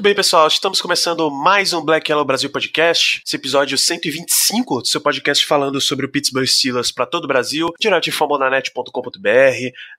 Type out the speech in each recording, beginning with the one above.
Muito bem, pessoal, estamos começando mais um Black Yellow Brasil Podcast, esse episódio 125 do seu podcast falando sobre o Pittsburgh Steelers para todo o Brasil, direto de fambonanet.com.br,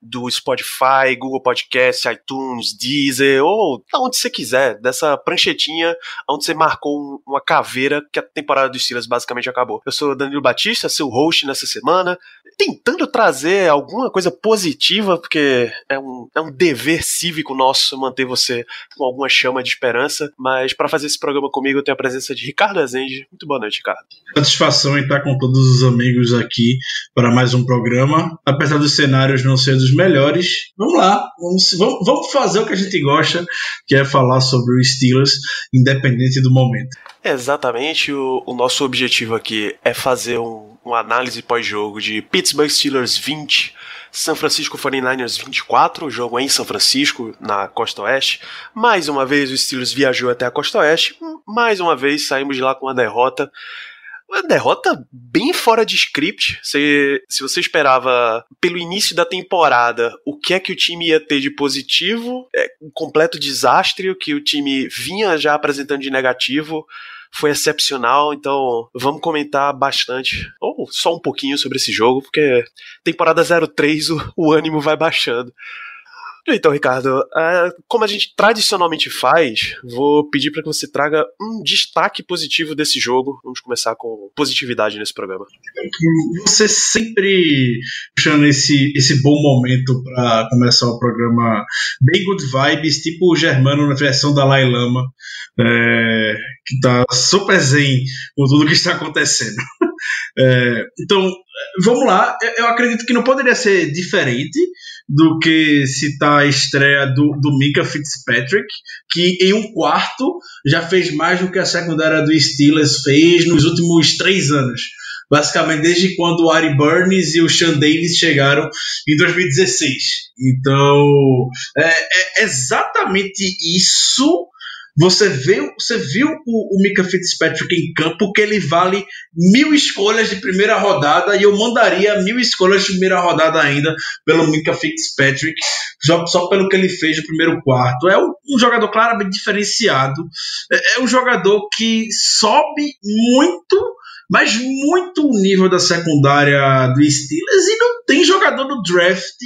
do Spotify, Google Podcast, iTunes, Deezer, ou onde você quiser, dessa pranchetinha onde você marcou um- uma caveira que a temporada dos Steelers basicamente acabou. Eu sou Danilo Batista, seu host nessa semana, tentando trazer alguma coisa positiva, porque é um, é um dever cívico nosso manter você com alguma chama de esperança, mas para fazer esse programa comigo eu tenho a presença de Ricardo Azende. Muito boa noite, Ricardo. Satisfação em estar com todos os amigos aqui para mais um programa. Apesar dos cenários não serem dos melhores, vamos lá, vamos, vamos, vamos fazer o que a gente gosta, que é falar sobre o Steelers, independente do momento. Exatamente, o, o nosso objetivo aqui é fazer um, uma análise pós-jogo de Pittsburgh Steelers 20, São Francisco 49ers 24, o jogo em São Francisco, na Costa Oeste. Mais uma vez o Steelers viajou até a Costa Oeste, mais uma vez saímos de lá com uma derrota. Uma derrota bem fora de script. Se, se você esperava, pelo início da temporada, o que é que o time ia ter de positivo, é um completo desastre, o que o time vinha já apresentando de negativo foi excepcional, então vamos comentar bastante, ou só um pouquinho sobre esse jogo, porque temporada 03 o, o ânimo vai baixando. Então, Ricardo, é, como a gente tradicionalmente faz, vou pedir para que você traga um destaque positivo desse jogo. Vamos começar com positividade nesse programa. Você sempre puxando esse, esse bom momento para começar o programa bem good vibes, tipo o Germano na versão da Lai Lama, é, que tá super zen com tudo que está acontecendo. É, então, vamos lá. Eu acredito que não poderia ser diferente do que citar a estreia do, do Mika Fitzpatrick, que em um quarto já fez mais do que a secundária do Steelers fez nos últimos três anos. Basicamente, desde quando o Ari Burns e o Sean Davis chegaram em 2016. Então, é, é exatamente isso. Você viu, você viu o, o Mika Fitzpatrick em campo, que ele vale mil escolhas de primeira rodada, e eu mandaria mil escolhas de primeira rodada ainda pelo Mika Fitzpatrick, só, só pelo que ele fez no primeiro quarto. É um, um jogador claramente diferenciado, é, é um jogador que sobe muito mas muito o nível da secundária do Steelers e não tem jogador no draft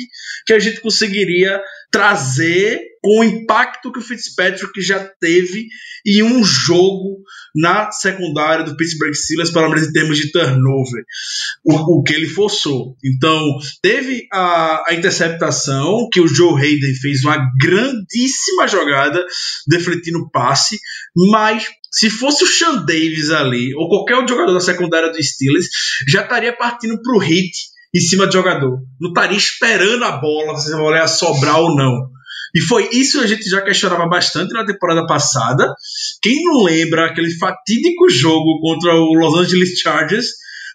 que a gente conseguiria trazer com o impacto que o Fitzpatrick já teve em um jogo na secundária do Pittsburgh Steelers, pelo menos em termos de turnover, o, o que ele forçou. Então, teve a, a interceptação que o Joe Hayden fez uma grandíssima jogada defletindo o passe, mas se fosse o Sean Davis ali, ou qualquer outro jogador da secundária do Steelers, já estaria partindo pro hit em cima do jogador. Não estaria esperando a bola, se a bola ia sobrar ou não. E foi isso que a gente já questionava bastante na temporada passada. Quem não lembra aquele fatídico jogo contra o Los Angeles Chargers,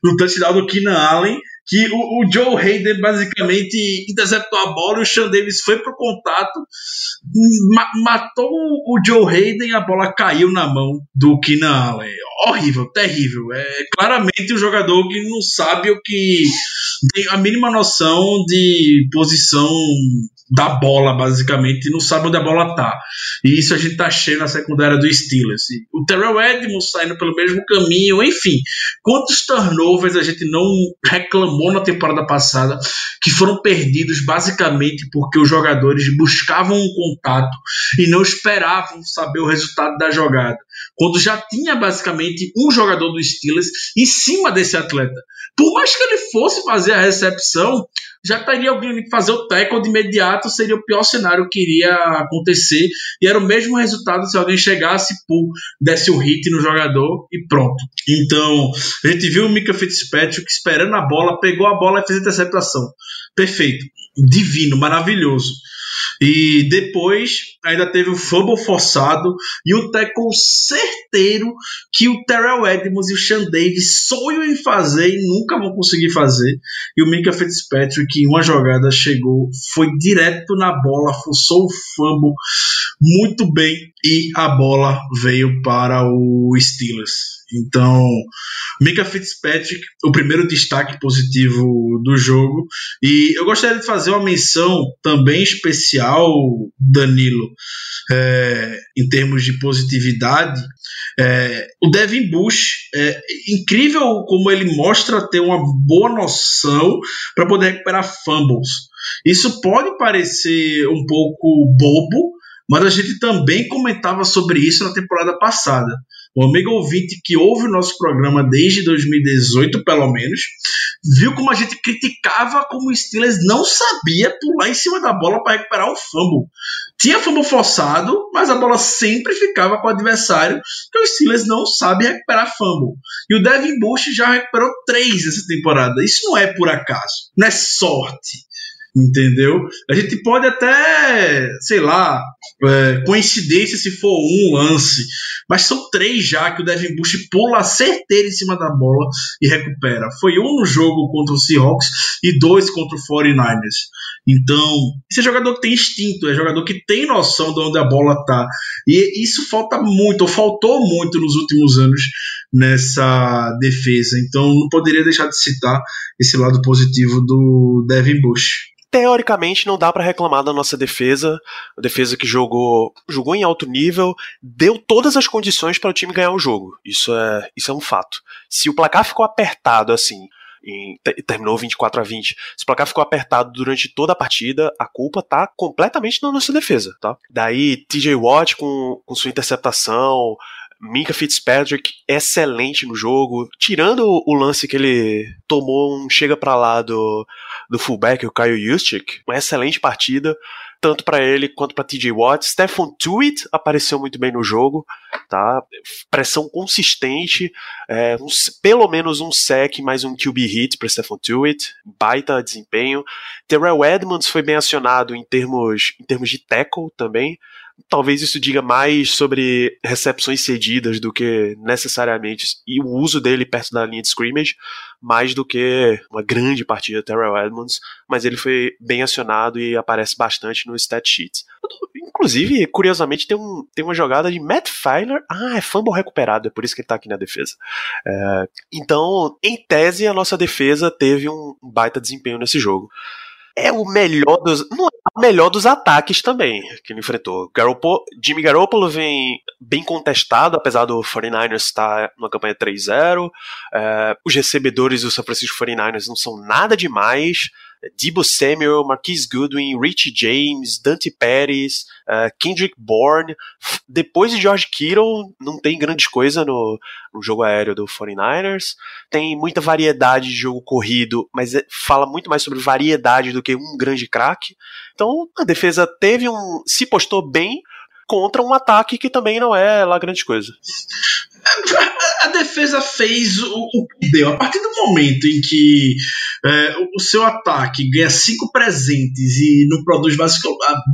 no touchdown do Keenan Allen, que o, o Joe Hayden basicamente interceptou a bola e o Sean Davis foi pro contato, ma- matou o Joe Hayden e a bola caiu na mão do Keenan Allen. Horrível, terrível. É claramente um jogador que não sabe o que. tem a mínima noção de posição da bola, basicamente, e não sabe onde a bola tá. E isso a gente tá cheio na secundária do Steelers. E o Terrell Edmonds saindo pelo mesmo caminho, enfim. Quantos turnovers a gente não reclamou na temporada passada que foram perdidos basicamente porque os jogadores buscavam um contato e não esperavam saber o resultado da jogada. Quando já tinha basicamente um jogador do Steelers em cima desse atleta. Por mais que ele fosse fazer a recepção, já estaria alguém que fazer o tackle de imediato, seria o pior cenário que iria acontecer. E era o mesmo resultado se alguém chegasse, pum, desse o hit no jogador e pronto. Então, a gente viu o Mika Fitzpatrick esperando a bola, pegou a bola e fez a interceptação. Perfeito. Divino, maravilhoso. E depois ainda teve o fumble forçado e o tackle certeiro que o Terrell Edmonds e o Sean Davis sonham em fazer e nunca vão conseguir fazer. E o Minka Fitzpatrick, em uma jogada, chegou, foi direto na bola, forçou o fumble muito bem e a bola veio para o Steelers. Então, Mika Fitzpatrick, o primeiro destaque positivo do jogo. E eu gostaria de fazer uma menção também especial, Danilo, é, em termos de positividade. É, o Devin Bush, é incrível como ele mostra ter uma boa noção para poder recuperar fumbles. Isso pode parecer um pouco bobo, mas a gente também comentava sobre isso na temporada passada. O amigo ouvinte que ouve o nosso programa desde 2018, pelo menos, viu como a gente criticava como o Steelers não sabia pular em cima da bola para recuperar o fumble. Tinha fumble forçado, mas a bola sempre ficava com o adversário, que o Steelers não sabe recuperar fumble. E o Devin Bush já recuperou três essa temporada. Isso não é por acaso, não é sorte entendeu? A gente pode até, sei lá, é, coincidência se for um lance, mas são três já que o Devin Bush pula certeiro em cima da bola e recupera. Foi um no jogo contra o Seahawks e dois contra o 49ers. Então, esse é jogador que tem instinto, é jogador que tem noção de onde a bola tá. E isso falta muito, ou faltou muito nos últimos anos nessa defesa. Então, não poderia deixar de citar esse lado positivo do Devin Bush teoricamente não dá para reclamar da nossa defesa, a defesa que jogou, jogou em alto nível, deu todas as condições para o time ganhar o jogo. Isso é, isso é um fato. Se o placar ficou apertado assim, em, terminou 24 a 20. Se o placar ficou apertado durante toda a partida, a culpa tá completamente na nossa defesa, tá? Daí TJ Watt com, com sua interceptação, Minka Fitzpatrick excelente no jogo, tirando o lance que ele tomou um chega para lá do, do fullback, o Kyle Juszczyk, uma excelente partida, tanto para ele quanto para TJ Watt. Stephen Tuitt apareceu muito bem no jogo, tá? Pressão consistente, é, pelo menos um sec mais um QB hit para Stephen Tuitt, baita desempenho. Terrell Edmonds foi bem acionado em termos, em termos de tackle também talvez isso diga mais sobre recepções cedidas do que necessariamente e o uso dele perto da linha de scrimmage, mais do que uma grande partida Terrell Edmonds, mas ele foi bem acionado e aparece bastante no stat sheet. Inclusive, curiosamente, tem, um, tem uma jogada de Matt Filer. Ah, é fumble recuperado, é por isso que ele tá aqui na defesa. É, então, em tese, a nossa defesa teve um baita desempenho nesse jogo é o melhor dos. Não é melhor dos ataques também que ele enfrentou. Garoppolo, Jimmy Garoppolo vem bem contestado, apesar do 49ers estar numa campanha 3-0. É, os recebedores do San Francisco 49ers não são nada demais. Debo Samuel, Marquise Goodwin, Rich James, Dante Pérez, uh, Kendrick Bourne. Depois de George Kittle, não tem grande coisa no, no jogo aéreo do 49ers. Tem muita variedade de jogo corrido, mas é, fala muito mais sobre variedade do que um grande craque. Então a defesa teve um. se postou bem contra um ataque que também não é lá grande coisa a defesa fez o, que deu. A partir do momento em que é, o seu ataque ganha cinco presentes e não produz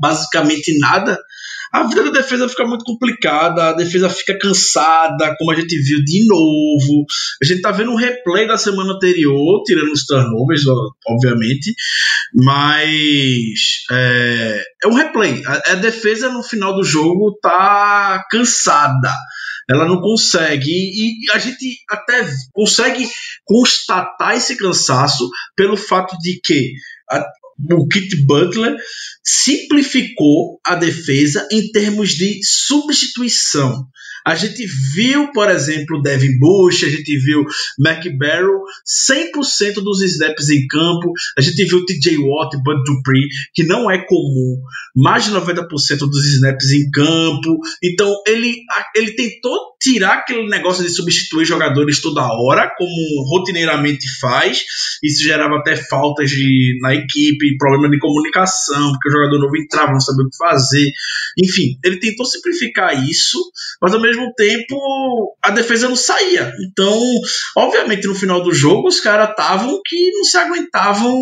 basicamente nada, a vida da defesa fica muito complicada, a defesa fica cansada, como a gente viu de novo. A gente tá vendo um replay da semana anterior, tirando os turnovers, obviamente, mas é, é um replay. A, a defesa no final do jogo tá cansada ela não consegue. E, e, a gente até consegue constatar esse cansaço pelo fato de que a, o Kit Butler simplificou a defesa em termos de substituição. A gente viu, por exemplo, Devin Bush, a gente viu McBarrow 100% dos snaps em campo, a gente viu TJ Watt Bud Dupree, que não é comum, mais de 90% dos snaps em campo. Então ele, ele tentou tirar aquele negócio de substituir jogadores toda hora, como rotineiramente faz. Isso gerava até faltas de, na equipe, problema de comunicação, porque o jogador novo entrava, não sabia o que fazer. Enfim, ele tentou simplificar isso, mas ao mesmo mesmo tempo a defesa não saía. Então, obviamente, no final do jogo, os caras estavam que não se aguentavam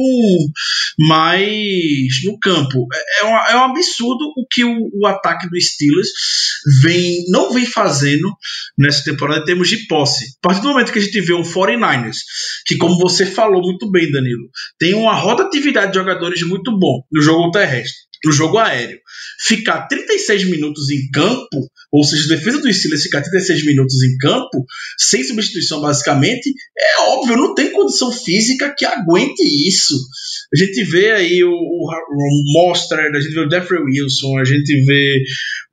mais no campo. É, é, um, é um absurdo o que o, o ataque do Steelers vem, não vem fazendo nessa temporada em termos de posse. A partir do momento que a gente vê um 49ers, que como você falou muito bem, Danilo, tem uma rotatividade de jogadores muito bom no jogo terrestre, no jogo aéreo. Ficar 36 minutos em campo, ou seja, a defesa do Steelers ficar 36 minutos em campo, sem substituição basicamente, é óbvio, não tem condição física que aguente isso. A gente vê aí o, o, o a gente vê o Jeffrey Wilson, a gente vê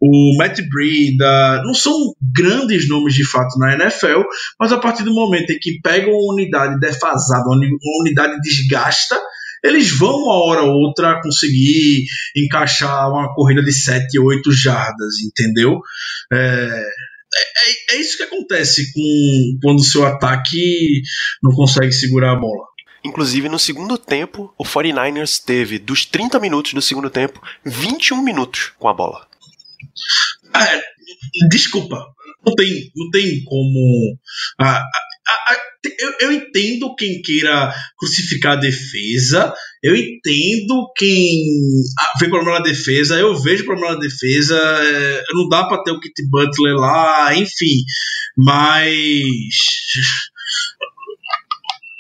o Matt Breida, não são grandes nomes de fato na NFL, mas a partir do momento em que pegam uma unidade defasada, uma unidade desgasta, eles vão uma hora ou outra conseguir encaixar uma corrida de 7, 8 jardas, entendeu? É, é, é, isso que acontece com quando o seu ataque não consegue segurar a bola. Inclusive, no segundo tempo, o 49ers teve, dos 30 minutos do segundo tempo, 21 minutos com a bola. É, desculpa, não tem, não tem como. A, a, a, eu, eu, entendo quem queira crucificar a defesa, eu entendo quem vê problema na defesa, eu vejo problema na defesa, é, não dá para ter o Kit Butler lá, enfim, mas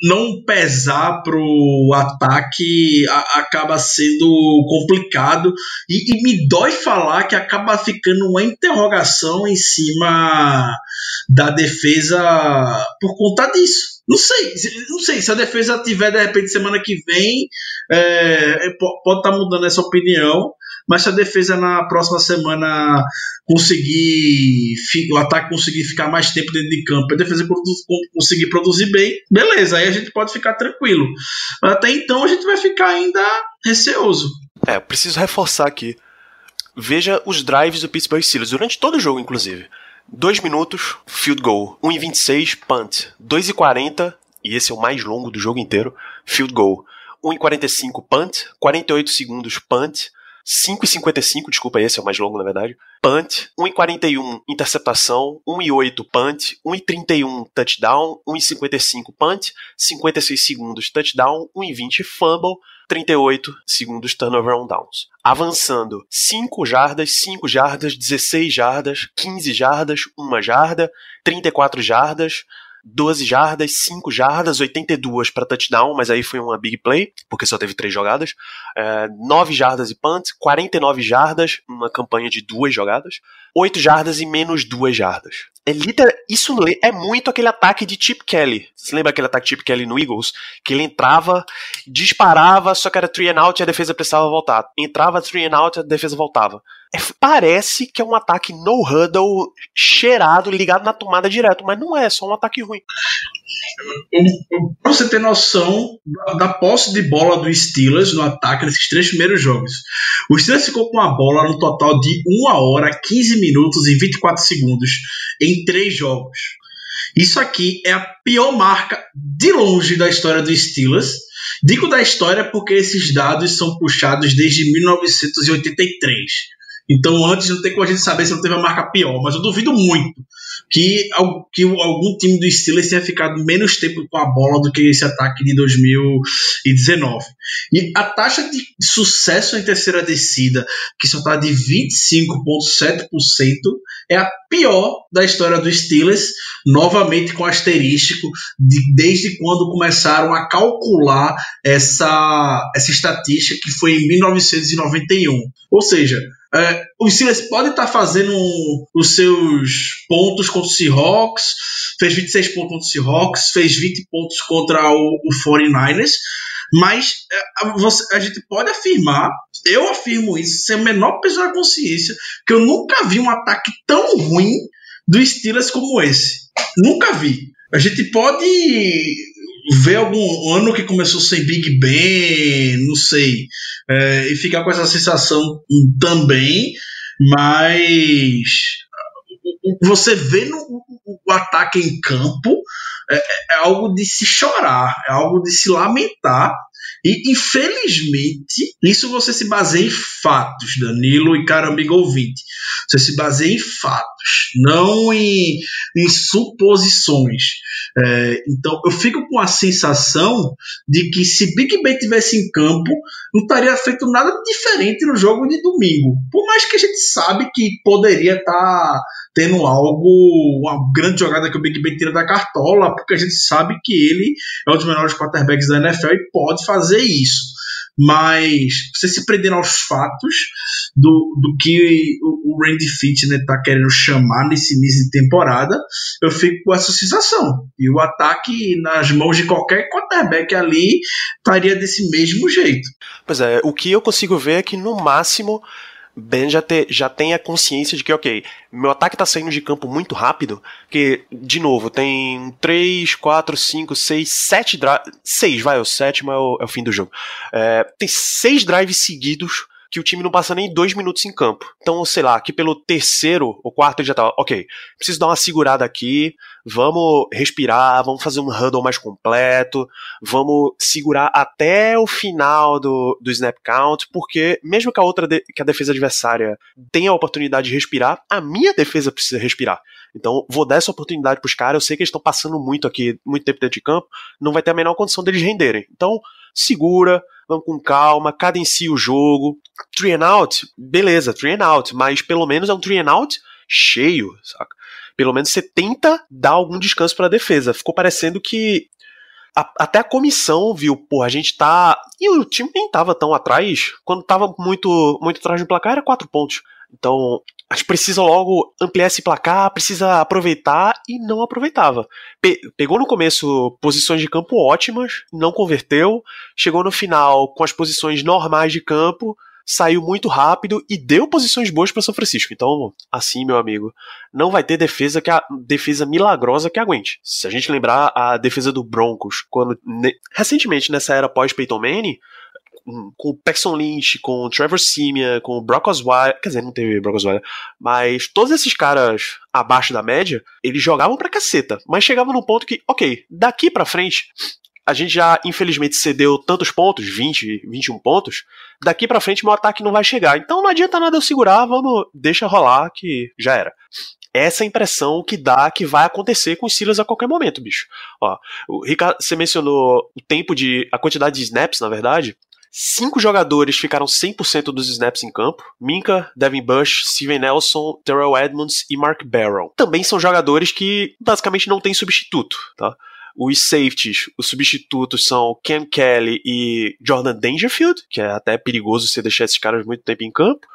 não pesar pro ataque a, acaba sendo complicado e, e, me dói falar que acaba ficando uma interrogação em cima da defesa por conta disso. Não sei, não sei se a defesa tiver de repente semana que vem é, pode estar tá mudando essa opinião, mas se a defesa na próxima semana conseguir o ataque conseguir ficar mais tempo dentro de campo, a defesa conseguir produzir bem, beleza, aí a gente pode ficar tranquilo. Mas até então a gente vai ficar ainda receoso. É, preciso reforçar aqui. Veja os drives do Pittsburgh Steelers durante todo o jogo, inclusive. 2 minutos, field goal. 1 e 26, punt. 2 e 40, esse é o mais longo do jogo inteiro, field goal. 1 e 45, punt. 48 segundos, punt. 5,55, desculpa, esse é o mais longo, na verdade. Punt, 1,41 interceptação, 1,8 punt, 1,31 touchdown, 1,55 punt, 56 segundos touchdown, 1,20 fumble, 38 segundos turnover on downs. Avançando 5 jardas, 5 jardas, 16 jardas, 15 jardas, 1 jarda, 34 jardas, 12 jardas, 5 jardas, 82 para touchdown, mas aí foi uma big play, porque só teve 3 jogadas. É, 9 jardas e punt, 49 jardas, uma campanha de 2 jogadas. 8 jardas e menos 2 jardas. É literal, isso é muito aquele ataque de Chip Kelly. Você lembra aquele ataque de Chip Kelly no Eagles? Que ele entrava, disparava, só que era 3 and out e a defesa precisava voltar. Entrava 3 and out e a defesa voltava. É, parece que é um ataque no huddle cheirado, ligado na tomada direto, mas não é, é só um ataque ruim. Pra você ter noção da posse de bola do Steelers no ataque nesses três primeiros jogos. O Steelers ficou com a bola no total de 1 hora, 15 minutos e 24 segundos em três jogos. Isso aqui é a pior marca de longe da história do Steelers. Digo da história porque esses dados são puxados desde 1983. Então, antes não tem como a gente saber se não teve uma marca pior, mas eu duvido muito que, que algum time do Steelers tenha ficado menos tempo com a bola do que esse ataque de 2019. E a taxa de sucesso em terceira descida, que só está de 25,7%, é a pior da história do Steelers, novamente com asterístico, de, desde quando começaram a calcular essa, essa estatística, que foi em 1991. Ou seja, é, o Steelers pode estar tá fazendo os seus pontos contra o Seahawks, fez 26 pontos contra o Seahawks, fez 20 pontos contra o, o 49ers, mas é, você, a gente pode afirmar, eu afirmo isso, sem o menor peso na consciência, que eu nunca vi um ataque tão ruim do Steelers como esse. Nunca vi. A gente pode ver algum ano que começou sem Big Ben, não sei, é, e ficar com essa sensação também, mas você vê no, o ataque em campo é, é, algo de se chorar, é algo de se lamentar. E infelizmente, isso você se baseia em fatos, Danilo e amigo ouvinte. Você se baseia em fatos. Não em, em suposições. É, então eu fico com a sensação de que se Big Ben tivesse em campo, não estaria feito nada diferente no jogo de domingo. Por mais que a gente sabe que poderia estar tá tendo algo, uma grande jogada que o Big Ben tira da cartola, porque a gente sabe que ele é um dos melhores quarterbacks da NFL e pode fazer isso mas você se prender aos fatos do, do que o, Randy Fitner está querendo chamar nesse início de temporada, eu fico com essa sensação. E o ataque nas mãos de qualquer quarterback ali estaria desse mesmo jeito. Pois é, o que eu consigo ver é que no máximo Ben já, te, já tem a consciência de que, ok, meu ataque tá saindo de campo muito rápido, que, de novo, tem 3, 4, 5, 6, 7 drives. 6, vai, o sétimo é o, é o fim do jogo. É, tem 6 drives seguidos que o time não passa nem dois minutos em campo. Então, sei lá, aqui pelo terceiro ou quarto ele já tá, ok, preciso dar uma segurada aqui, vamos respirar, vamos fazer um huddle mais completo, vamos segurar até o final do, do snap count, porque mesmo que a outra de, que a defesa adversária tenha a oportunidade de respirar, a minha defesa precisa respirar. Então, vou dar essa oportunidade pros caras, eu sei que eles estão passando muito aqui, muito tempo dentro de campo, não vai ter a menor condição deles renderem. Então, segura, vamos com calma, cadencia o jogo. Three and out, beleza, three and out, mas pelo menos é um three and out cheio, saca? Pelo menos você tenta dar algum descanso para a defesa. Ficou parecendo que a, até a comissão viu, pô, a gente tá. E o time nem tava tão atrás. Quando tava muito, muito atrás do placar, era quatro pontos. Então, a gente precisa logo ampliar esse placar, precisa aproveitar e não aproveitava. Pe pegou no começo posições de campo ótimas, não converteu, chegou no final com as posições normais de campo, saiu muito rápido e deu posições boas para São Francisco. Então, assim, meu amigo, não vai ter defesa que a defesa milagrosa que aguente. Se a gente lembrar a defesa do Broncos, quando recentemente nessa era pós Peyton Manning, com o Paxton Lynch, com o Trevor Simeon, com o Brock Osweiler, quer dizer, não teve Brock Osweiler, mas todos esses caras abaixo da média, eles jogavam pra caceta, mas chegavam num ponto que, ok, daqui pra frente, a gente já infelizmente cedeu tantos pontos, 20, 21 pontos, daqui para frente meu ataque não vai chegar. Então não adianta nada eu segurar, vamos, deixa rolar que já era. Essa é impressão que dá que vai acontecer com os Steelers a qualquer momento, bicho. Ó, o Ricardo, você mencionou o tempo de. a quantidade de snaps, na verdade. Cinco jogadores ficaram 100% dos snaps em campo: Minka, Devin Bush, Steven Nelson, Terrell Edmonds e Mark Barrow. Também são jogadores que basicamente não têm substituto, tá? Os safeties, os substitutos são Cam Kelly e Jordan Dangerfield, que é até perigoso você deixar esses caras muito tempo em campo.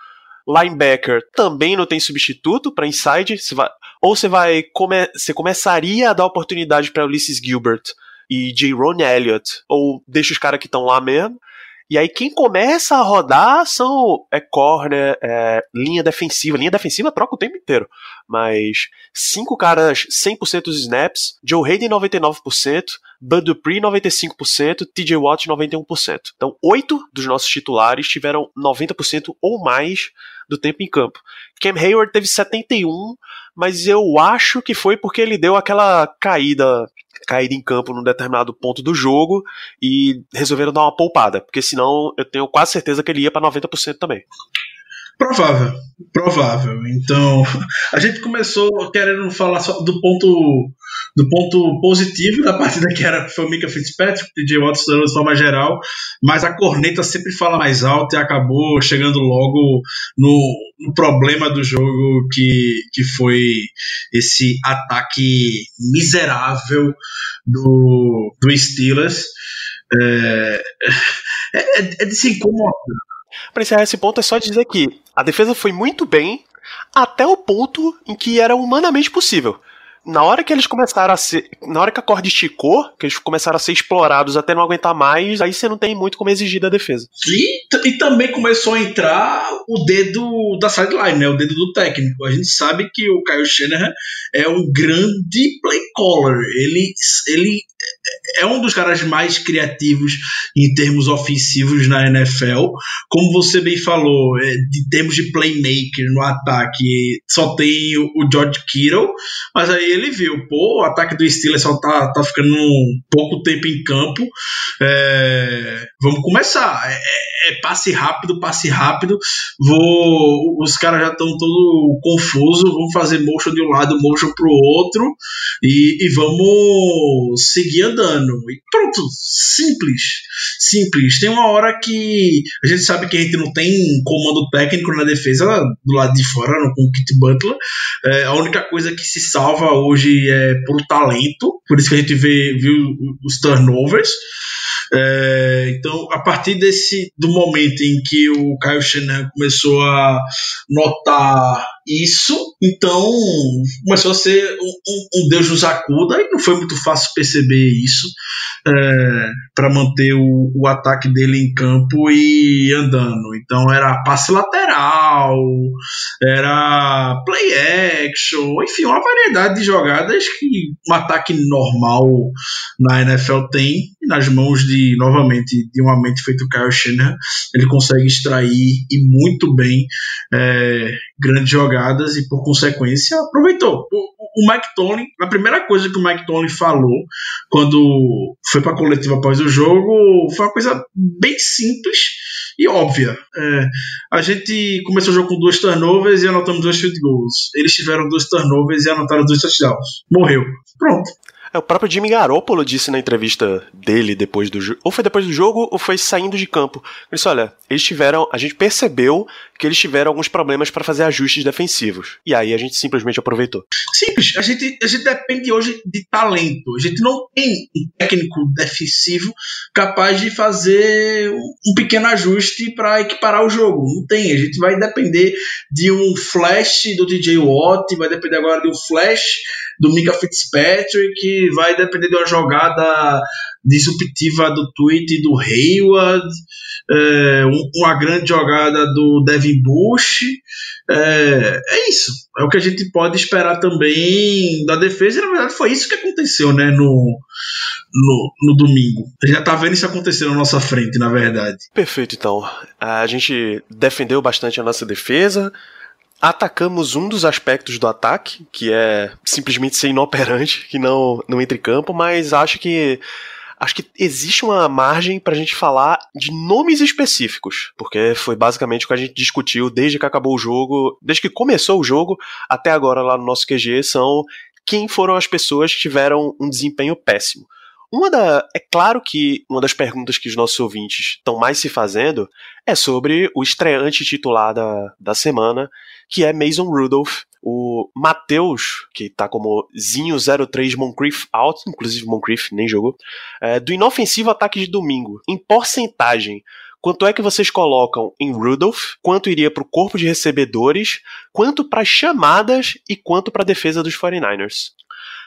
Linebacker também não tem substituto para inside. Você vai, ou você vai come, você começaria a dar oportunidade para Ulysses Gilbert e J. Ron Elliott, ou deixa os caras que estão lá mesmo. E aí quem começa a rodar são é corner, é, linha defensiva. Linha defensiva troca o tempo inteiro. Mas cinco caras 100% dos snaps, Joe Hayden 99%, Bud Dupree 95%, TJ Watt 91%. Então oito dos nossos titulares tiveram 90% ou mais do tempo em campo. Cam Hayward teve 71, mas eu acho que foi porque ele deu aquela caída caída em campo num determinado ponto do jogo e resolveram dar uma poupada, porque senão eu tenho quase certeza que ele ia para 90% também. Provável, provável. Então, a gente começou querendo falar só do ponto do ponto positivo da partida que era foi o Mika Fitzpatrick, DJ Watson de forma geral, mas a corneta sempre fala mais alto e acabou chegando logo no, no problema do jogo que, que foi esse ataque miserável do, do Steelers. É, é, é de se incomodar para encerrar esse ponto, é só dizer que a defesa foi muito bem até o ponto em que era humanamente possível. Na hora que eles começaram a ser. Na hora que a corda esticou, que eles começaram a ser explorados até não aguentar mais, aí você não tem muito como exigir da defesa. E, e também começou a entrar o dedo da sideline, né? O dedo do técnico. A gente sabe que o Kyle Shanahan é um grande play caller. Ele, ele é um dos caras mais criativos em termos ofensivos na NFL. Como você bem falou, é, de termos de playmaker no ataque, só tem o, o George Kittle, mas aí ele viu, pô, o ataque do Steelers só tá, tá ficando um pouco tempo em campo. É, vamos começar. É, é, é passe rápido, passe rápido. Vou, os caras já estão todo confuso. Vamos fazer motion de um lado, motion pro outro e, e vamos seguir andando. E pronto, simples, simples. Tem uma hora que a gente sabe que a gente não tem comando técnico na defesa do lado de fora, não, com o Kit Butler. É, a única coisa que se salva hoje é por talento, por isso que a gente vê, viu os turnovers. É, então, a partir desse do momento em que o Kyle Shanahan começou a notar isso, então começou a ser um, um, um Deus nos acuda e não foi muito fácil perceber isso é, para manter o, o, ataque dele em campo e andando. Então era passe lateral, era play action, enfim, uma variedade de jogadas que um ataque normal na NFL tem nas mãos de novamente de uma mente feito Kyle Shanahan, ele consegue extrair e muito bem é, grandes jogadas e por consequência aproveitou. O, o Mike Tomlin, a primeira coisa que o Mike Tomlin falou quando foi para a coletiva após o jogo foi uma coisa bem simples e óbvia. É, a gente começou o jogo com duas turnovers e anotamos dois field goals. Eles tiveram dois turnovers e anotaram dois touchdowns. Morreu. Pronto. É, o próprio Jimmy Garoppolo disse na entrevista dele depois do jogo, ou foi depois do jogo, ou foi saindo de campo. Ele disse: olha, eles tiveram. A gente percebeu que eles tiveram alguns problemas para fazer ajustes defensivos. E aí a gente simplesmente aproveitou. Simples. A gente, a gente depende hoje de talento. A gente não tem um técnico defensivo capaz de fazer um pequeno ajuste para equiparar o jogo. Não tem. A gente vai depender de um flash do DJ Watt, vai depender agora de um flash do Mika Fitzpatrick, vai depender de uma jogada disruptiva do tweet do Hayward, é, uma grande jogada do Devin Bush. É, é, isso. É o que a gente pode esperar também da defesa. E na verdade foi isso que aconteceu né, no, no, no domingo. A gente já tá vendo isso acontecer na nossa frente, na verdade. Perfeito, então. A gente defendeu bastante a nossa defesa atacamos um dos aspectos do ataque, que é simplesmente ser inoperante, que não, não entra em campo, mas acho que acho que existe uma margem para a gente falar de nomes específicos, porque foi basicamente o que a gente discutiu desde que acabou o jogo, desde que começou o jogo até agora lá no nosso QG, são quem foram as pessoas que tiveram um desempenho péssimo. Uma da, é claro que uma das perguntas que os nossos ouvintes estão mais se fazendo é sobre o estreante titular da, da semana, que é Mason Rudolph. O Matheus, que tá como Zinho03 Moncrief out, inclusive Moncrief nem jogou, é, do inofensivo ataque de domingo. Em porcentagem, quanto é que vocês colocam em Rudolph, quanto iria para o corpo de recebedores, quanto para chamadas e quanto para defesa dos 49ers?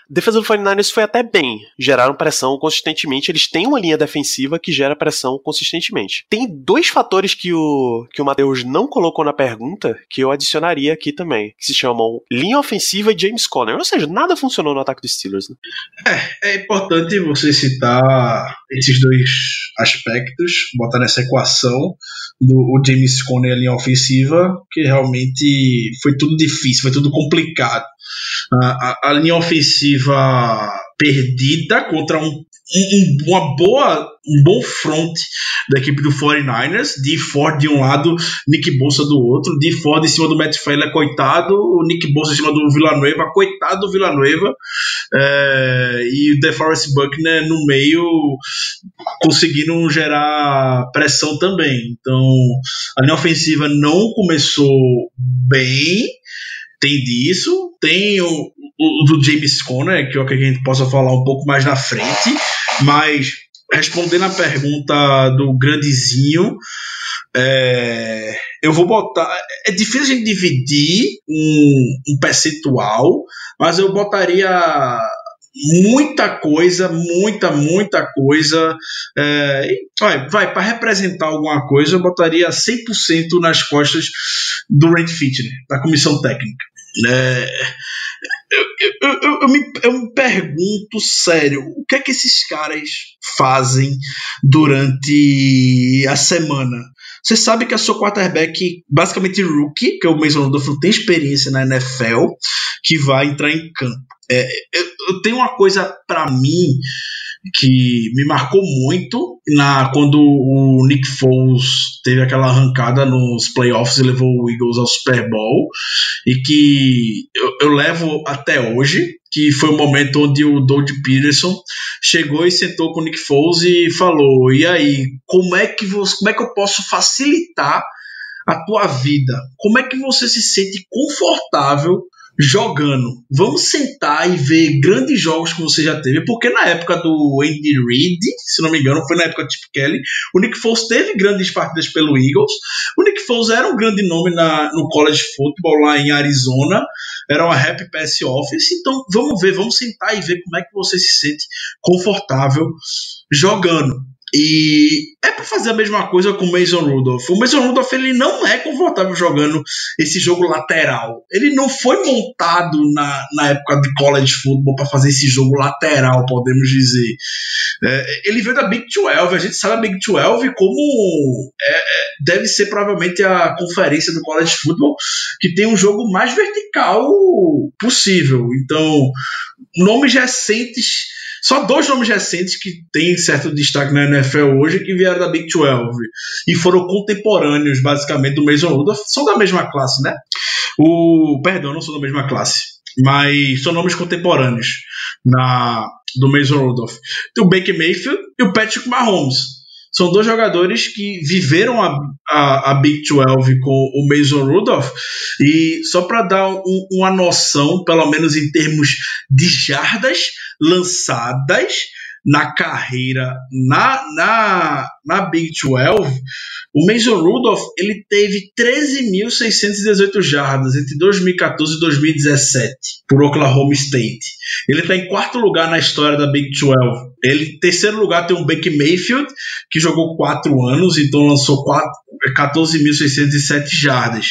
Defesa do 49ers foi até bem. Geraram pressão consistentemente. Eles têm uma linha defensiva que gera pressão consistentemente. Tem dois fatores que o, que o Matheus não colocou na pergunta que eu adicionaria aqui também, que se chamam linha ofensiva e James Conner. Ou seja, nada funcionou no ataque dos Steelers. Né? É, é importante você citar esses dois aspectos, botar nessa equação do o James Conner linha ofensiva, que realmente foi tudo difícil, foi tudo complicado a, a, linha ofensiva perdida contra um, um, uma boa, um bom front da equipe do 49ers, de Ford de um lado, Nick Bolsa do outro, de Ford em cima do Matt Feiler, coitado, o Nick Bolsa em cima do Villanueva, coitado do Villanueva, é, e o DeForest Buckner no meio conseguindo gerar pressão também. Então, a linha ofensiva não começou bem, tem disso, tem o, o, do James Conner, que eu acredito que a gente possa falar um pouco mais na frente, mas respondendo a pergunta do grandezinho, é, eu vou botar. É difícil a gente dividir um, um percentual, mas eu botaria muita coisa, muita, muita coisa. É, vai, vai para representar alguma coisa, eu botaria 100% nas costas do Randy Fitner, da comissão técnica. É, eu, eu, eu, me, eu me pergunto sério, o que é que esses caras fazem durante a semana? Você sabe que a sua quarterback, basicamente rookie, que é o Mason Rudolph, não tem experiência na NFL, que vai entrar em campo. É, eu, eu tenho uma coisa para mim que me marcou muito na quando o Nick Foles teve aquela arrancada nos playoffs e levou o Eagles ao Super Bowl e que eu, eu levo até hoje que foi o momento onde o Doug Peterson chegou e sentou com o Nick Foles e falou e aí como é que você, como é que eu posso facilitar a tua vida como é que você se sente confortável jogando. Vamos sentar e ver grandes jogos que você já teve, porque na época do Andy Reid, se não me engano, foi na época do Chip Kelly, o Nick Foles teve grandes partidas pelo Eagles. O Nick Foles era um grande nome na, no college football lá em Arizona, era uma happy pass office. Então vamos ver, vamos sentar e ver como é que você se sente confortável jogando. E é para fazer a mesma coisa com o Mason Rudolph. O Mason Rudolph ele não é confortável jogando esse jogo lateral. Ele não foi montado na, na época de college football para fazer esse jogo lateral, podemos dizer. É, ele veio da Big 12. A gente sabe a Big 12 como é, é, deve ser provavelmente a conferência do college football que tem um jogo mais vertical possível. Então, nomes recentes só dois nomes recentes que têm certo destaque na NFL hoje que vieram da Big 12 e foram contemporâneos, basicamente, do Mason Rudolph. São da mesma classe, né? O, perdão, não são da mesma classe, mas são nomes contemporâneos na, do Mason Rudolph. Tem o Baker Mayfield e o Patrick Mahomes. São dois jogadores que viveram a, a, a Big 12 com o Mason Rudolph. E só para dar um, uma noção, pelo menos em termos de jardas lançadas, na carreira na, na, na Big 12, o Mason Rudolph ele teve 13.618 jardas entre 2014 e 2017 por Oklahoma State. Ele está em quarto lugar na história da Big 12. Ele, em terceiro lugar tem o Baker Mayfield, que jogou quatro anos, então lançou 14.607 jardas.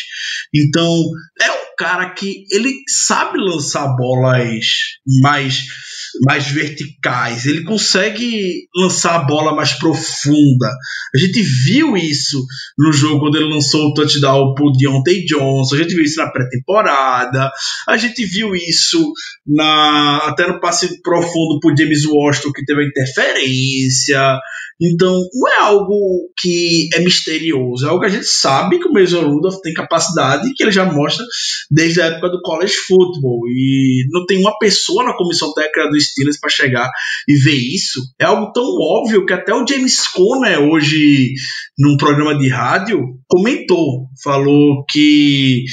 Então, é um cara que ele sabe lançar bolas mais mais verticais, ele consegue lançar a bola mais profunda. A gente viu isso no jogo quando ele lançou o touchdown pro Deontay Johnson, a gente viu isso na pré-temporada, a gente viu isso na até no passe profundo pro James Washington que teve a interferência. Então, não é algo que é misterioso, é algo que a gente sabe que o Mason Rudolph tem capacidade que ele já mostra desde a época do college football. E não tem uma pessoa na comissão técnica do Steelers para chegar e ver isso. É algo tão óbvio que até o James Conner, hoje, num programa de rádio, comentou, falou que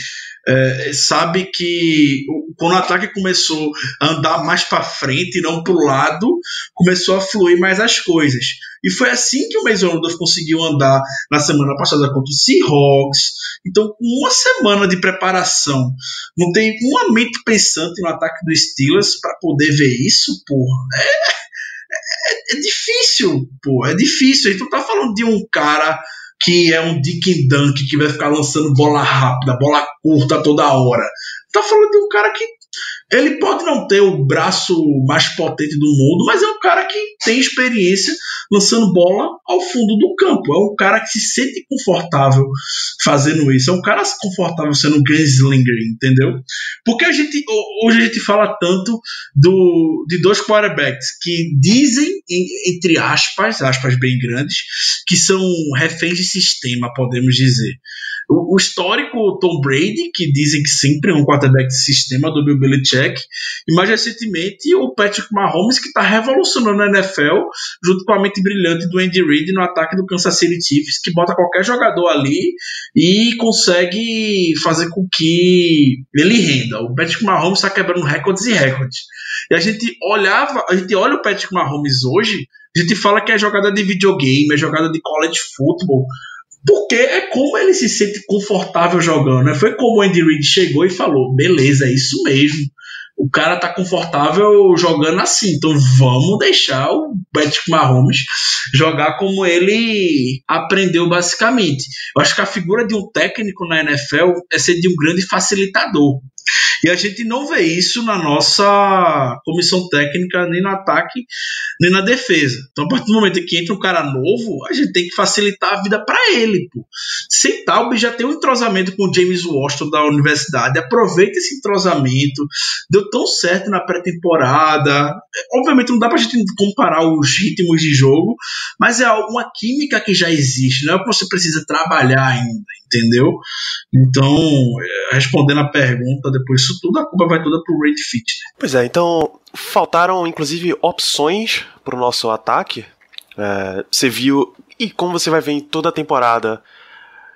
é, sabe que quando o ataque começou a andar mais para frente e não para o lado, começou a fluir mais as coisas. E foi assim que o Mason Rudolph conseguiu andar na semana passada contra o Seahawks. Então, uma semana de preparação, não tem uma mente pensante no ataque do Steelers para poder ver isso, porra. É, é, é difícil, porra. É difícil. A gente não tá falando de um cara que é um Dick Dunk que vai ficar lançando bola rápida, bola curta toda hora. Tá falando de um cara que ele pode não ter o braço mais potente do mundo, mas é um cara que tem experiência lançando bola ao fundo do campo. É um cara que se sente confortável fazendo isso. É um cara confortável sendo um gunslinger, entendeu? Porque a gente hoje a gente fala tanto do, de dois quarterbacks que dizem, entre aspas, aspas bem grandes, que são reféns de sistema, podemos dizer. O, o histórico Tom Brady, que dizem que sempre é um quarterback de sistema do Bill Belichick, e mais recentemente o Patrick Mahomes, que está revolucionando a NFL, junto com a mente brilhante do Andy Reid no ataque do Kansas City Chiefs, que bota qualquer jogador ali e consegue fazer com que ele renda. O Patrick Mahomes está quebrando recordes e recordes. E a gente olhava, a gente olha o Patrick Mahomes hoje, a gente fala que é jogada de videogame, é jogada de college football, porque é como ele se sente confortável jogando. Né? Foi como o Andy Reid chegou e falou: beleza, é isso mesmo. O cara tá confortável jogando assim, então vamos deixar o Patrick Mahomes jogar como ele aprendeu basicamente. Eu acho que a figura de um técnico na NFL é ser de um grande facilitador. E a gente não vê isso na nossa comissão técnica, nem no ataque, nem na defesa. Então, a partir do momento que entra um cara novo, a gente tem que facilitar a vida para ele. Pô. Sem Taube já tem um entrosamento com o James Washington da universidade. Aproveita esse entrosamento. Deu tão certo na pré-temporada. Obviamente não dá pra gente comparar os ritmos de jogo, mas é uma química que já existe. Não é que você precisa trabalhar ainda, entendeu? Então, é, respondendo a pergunta, depois disso tudo, a culpa vai toda pro Rate Fit. Né? Pois é, então faltaram inclusive opções pro nosso ataque. É, você viu, e como você vai ver em toda a temporada,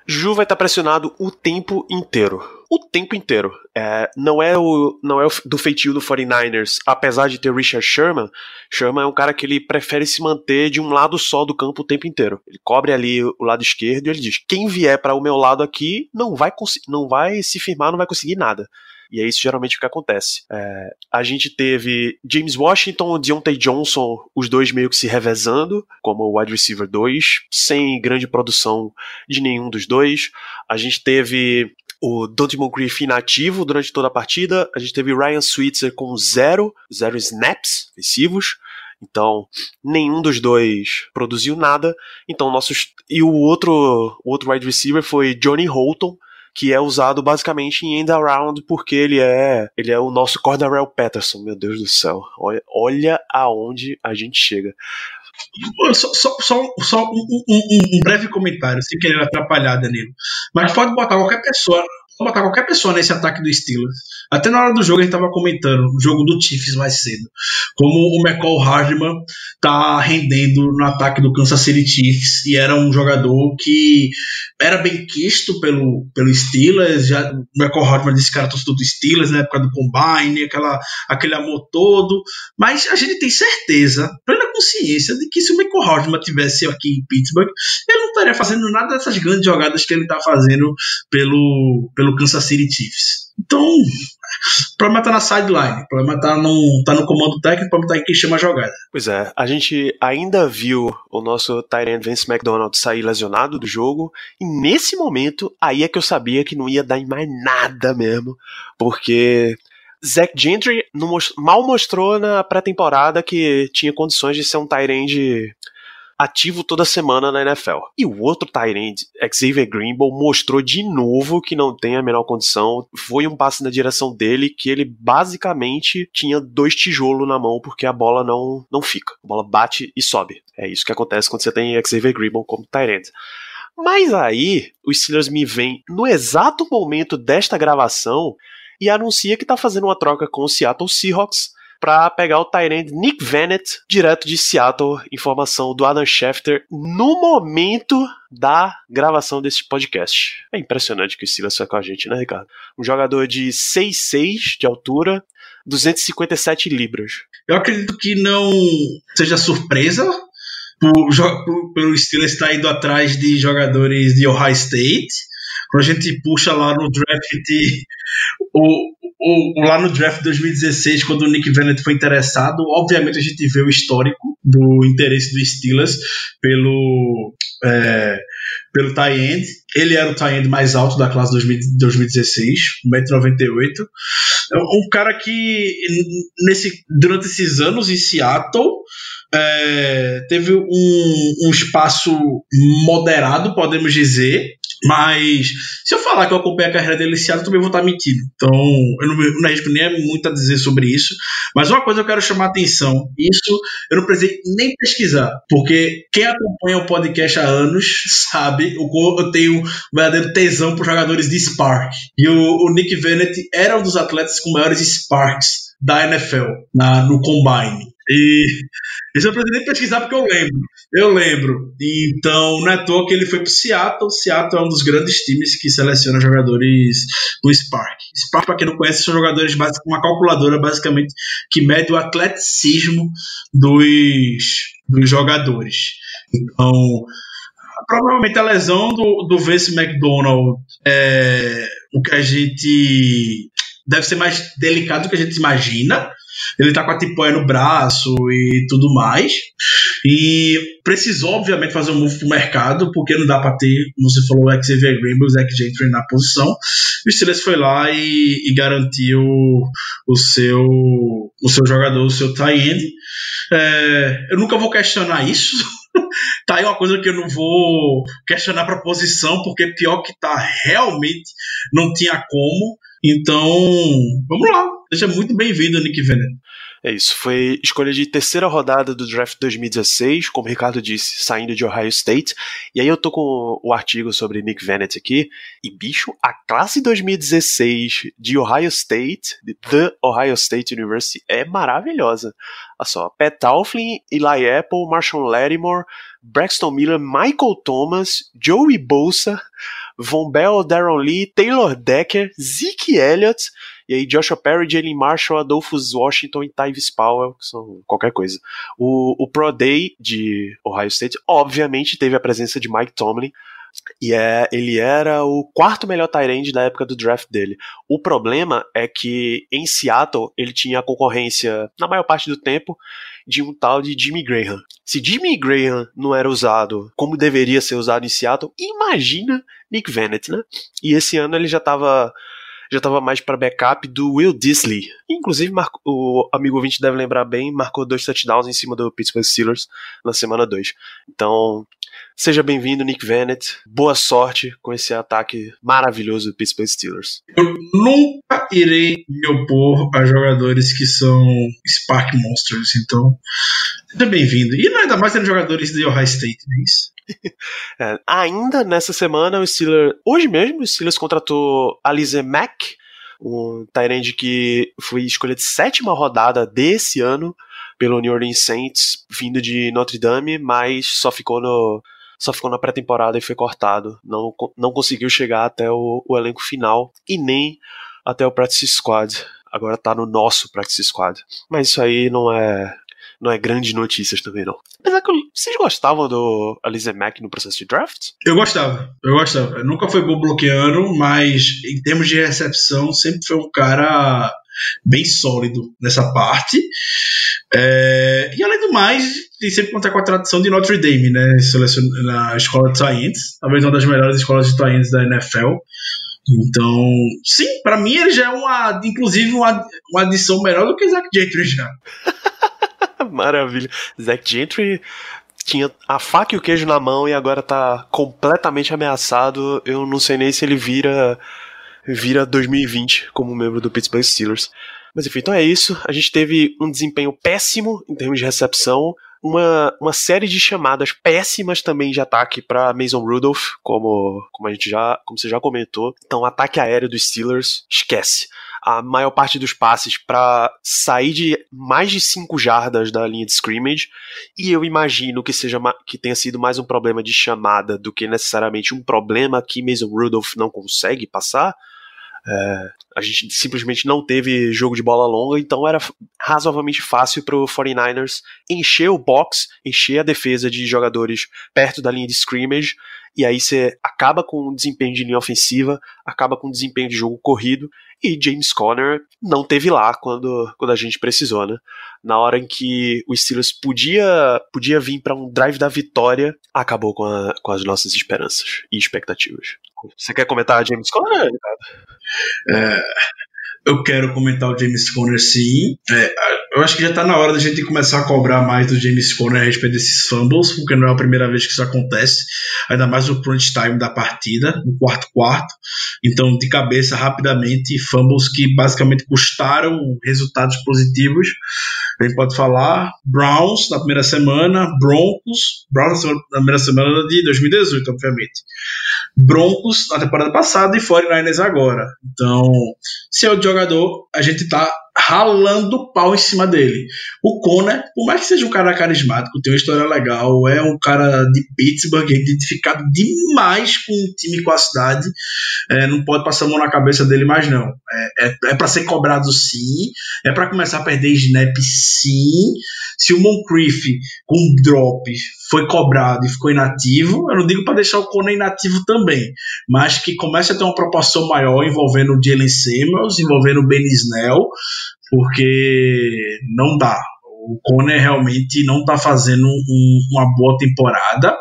Ju vai estar pressionado o tempo inteiro. O tempo inteiro. É, não é o não é o, do feitio do 49ers, apesar de ter Richard Sherman. Sherman é um cara que ele prefere se manter de um lado só do campo o tempo inteiro. Ele cobre ali o lado esquerdo e ele diz: quem vier para o meu lado aqui não vai, não vai se firmar, não vai conseguir nada. E é isso geralmente o que acontece. É, a gente teve James Washington Deontay Johnson, os dois meio que se revezando, como wide receiver 2, sem grande produção de nenhum dos dois. A gente teve o Dante Moncrief inativo durante toda a partida. A gente teve Ryan Switzer com zero, zero snaps ofensivos. Então, nenhum dos dois produziu nada. Então, nossos. E o outro, o outro wide receiver foi Johnny Holton, que é usado basicamente em end around porque ele é ele é o nosso Cordarrelle Patterson, meu Deus do céu. Olha, olha aonde a gente chega. Só, só, só, só um, um, um, breve comentário, sem querer atrapalhar, Danilo. Mas pode botar qualquer pessoa botar qualquer pessoa nesse ataque do Steelers. Até na hora do jogo a gente tava comentando o jogo do Chiefs mais cedo. Como o McCall Hardman tá rendendo no ataque do Kansas City Chiefs e era um jogador que era bem quisto pelo, pelo Steelers. Já, o McCall Hardman disse que era torcedor do Steelers na época do Combine, aquela, aquele amor todo. Mas a gente tem certeza, plena consciência, de que se o McCall Hardman tivesse aqui em Pittsburgh, ele não estaria fazendo nada dessas grandes jogadas que ele tá fazendo pelo, pelo Kansas City Chiefs. Então, o problema tá na sideline, o problema tá no, tá no comando técnico, o problema tá em quem chama a jogada. Pois é, a gente ainda viu o nosso Tyrant Vince McDonald sair lesionado do jogo, e nesse momento, aí é que eu sabia que não ia dar em mais nada mesmo, porque Zach Gentry mal mostrou na pré-temporada que tinha condições de ser um Tyrande ativo toda semana na NFL. E o outro Tyrant, Xavier Greenbow, mostrou de novo que não tem a menor condição. Foi um passe na direção dele que ele basicamente tinha dois tijolos na mão porque a bola não, não fica. A bola bate e sobe. É isso que acontece quando você tem Xavier Greenbow como Tyrant. Mas aí, os Steelers me vêm no exato momento desta gravação e anuncia que está fazendo uma troca com o Seattle Seahawks para pegar o Tyrande Nick Vannett, direto de Seattle. Informação do Adam Schefter no momento da gravação desse podcast. É impressionante que o Silas foi com a gente, né, Ricardo? Um jogador de 6'6 de altura, 257 libras. Eu acredito que não seja surpresa pelo Steelers estar indo atrás de jogadores de Ohio State. Quando a gente puxa lá no draft o, o, lá no draft 2016, quando o Nick Vannett foi interessado, obviamente a gente vê o histórico do interesse do Steelers pelo é, pelo tie end. Ele era o tie end mais alto da classe 2016, 1,98m. É um cara que nesse, durante esses anos em Seattle é, teve um, um espaço moderado, podemos dizer, mas se eu falar que eu acompanhei a carreira dele esse ano, eu também vou estar mentindo. Então, eu não, não arrisco nem muito a dizer sobre isso. Mas uma coisa eu quero chamar a atenção: isso eu não precisei nem pesquisar, porque quem acompanha o podcast há anos sabe o eu tenho um verdadeiro tesão por jogadores de Spark. E o, o Nick Vennett era um dos atletas com maiores Sparks da NFL na, no Combine. E eu preciso nem pesquisar porque eu lembro. Eu lembro. Então, não é à toa que ele foi pro Seattle. Seattle é um dos grandes times que seleciona jogadores do Spark. Spark, para quem não conhece, são jogadores básicos, uma calculadora basicamente que mede o atleticismo dos, dos jogadores. Então, provavelmente a lesão do, do Vince McDonald é o que a gente deve ser mais delicado do que a gente imagina. Ele tá com a tipóia no braço e tudo mais. E precisou, obviamente, fazer um move pro mercado, porque não dá para ter, como você falou, o Xavier Green, o Zach Gentry na posição. O Steelers foi lá e, e garantiu o seu, o seu jogador, o seu tie end. É, eu nunca vou questionar isso. tá aí uma coisa que eu não vou questionar para posição, porque pior que tá realmente não tinha como. Então, vamos lá. Seja muito bem-vindo, Nick Venet. É isso, foi escolha de terceira rodada do draft 2016, como o Ricardo disse, saindo de Ohio State. E aí eu tô com o artigo sobre Nick Vannett aqui. E bicho, a classe 2016 de Ohio State, The Ohio State University, é maravilhosa. Olha só, Pat Tauflin, Eli Apple, Marshall Lattimore, Braxton Miller, Michael Thomas, Joey Bolsa, Von Bell, Darren Lee, Taylor Decker, Zeke Elliott, e aí Joshua Perry, Jalen Marshall, Adolphus Washington e Tyvis Powell, que são qualquer coisa. O, o Pro Day de Ohio State, obviamente, teve a presença de Mike Tomlin, e é, ele era o quarto melhor tight da época do draft dele. O problema é que em Seattle ele tinha a concorrência, na maior parte do tempo, de um tal de Jimmy Graham. Se Jimmy Graham não era usado como deveria ser usado em Seattle, imagina Nick Vannett, né? E esse ano ele já estava já estava mais para backup do Will Disley. Inclusive, o amigo ouvinte deve lembrar bem, marcou dois touchdowns em cima do Pittsburgh Steelers na semana 2. Então, seja bem-vindo, Nick Vannett. Boa sorte com esse ataque maravilhoso do Pittsburgh Steelers. Eu nunca irei me opor a jogadores que são Spark Monsters, então seja bem-vindo. E ainda mais sendo jogadores de Ohio State, não é isso? É, ainda nessa semana, o Steelers, hoje mesmo, o Steelers contratou Alize Mack, um Tyrande que foi escolha de sétima rodada desse ano pelo New Orleans Saints, vindo de Notre Dame, mas só ficou no só ficou na pré-temporada e foi cortado. Não, não conseguiu chegar até o, o elenco final e nem até o practice squad. Agora tá no nosso practice squad. Mas isso aí não é não é grandes notícias também, não. Apesar que vocês gostavam do Alize Mack no processo de draft? Eu gostava, eu gostava. Eu nunca foi bom bloqueando, mas em termos de recepção, sempre foi um cara bem sólido nessa parte. É, e além do mais, tem sempre contar com a tradição de Notre Dame, né? Na escola de Science, talvez uma das melhores escolas de Science da NFL. Então, sim, para mim ele já é uma, inclusive uma, uma adição melhor do que Zach Gentry já. Maravilha. Zack Gentry tinha a faca e o queijo na mão e agora tá completamente ameaçado. Eu não sei nem se ele vira vira 2020 como membro do Pittsburgh Steelers. Mas enfim, então é isso. A gente teve um desempenho péssimo em termos de recepção, uma, uma série de chamadas péssimas também de ataque para Mason Rudolph, como, como a gente já, como você já comentou. Então, ataque aéreo dos Steelers, esquece a maior parte dos passes para sair de mais de 5 jardas da linha de scrimmage, e eu imagino que seja que tenha sido mais um problema de chamada do que necessariamente um problema que Mason Rudolph não consegue passar. É, a gente simplesmente não teve jogo de bola longa, então era razoavelmente fácil para o 49ers encher o box, encher a defesa de jogadores perto da linha de scrimmage, e aí você acaba com o desempenho de linha ofensiva, acaba com o desempenho de jogo corrido, e James Conner não teve lá quando, quando a gente precisou, né? Na hora em que o Steelers podia, podia vir para um drive da vitória, acabou com, a, com as nossas esperanças e expectativas. Você quer comentar James Conner? É, eu quero comentar o James Conner sim. É, eu acho que já está na hora da gente começar a cobrar mais do James Conner a respeito desses fumbles, porque não é a primeira vez que isso acontece, ainda mais no crunch time da partida, no quarto quarto. Então, de cabeça, rapidamente, fumbles que basicamente custaram resultados positivos. A gente pode falar Browns na primeira semana, Broncos, Browns na primeira semana de 2018, obviamente. Broncos na temporada passada e 49ers agora. Então, se é o jogador, a gente tá ralando pau em cima dele. O Conner, por mais que seja um cara carismático, tem uma história legal, é um cara de Pittsburgh, identificado demais com o time, com a cidade, é, não pode passar a mão na cabeça dele mais não. É, é, é para ser cobrado sim, é para começar a perder snap sim. Se o Moncrief com drop foi cobrado e ficou inativo, eu não digo para deixar o Conner inativo também, mas que comece a ter uma proporção maior envolvendo o Jalen Samuels, envolvendo o Ben Snell, porque não dá. O Conner realmente não está fazendo um, uma boa temporada.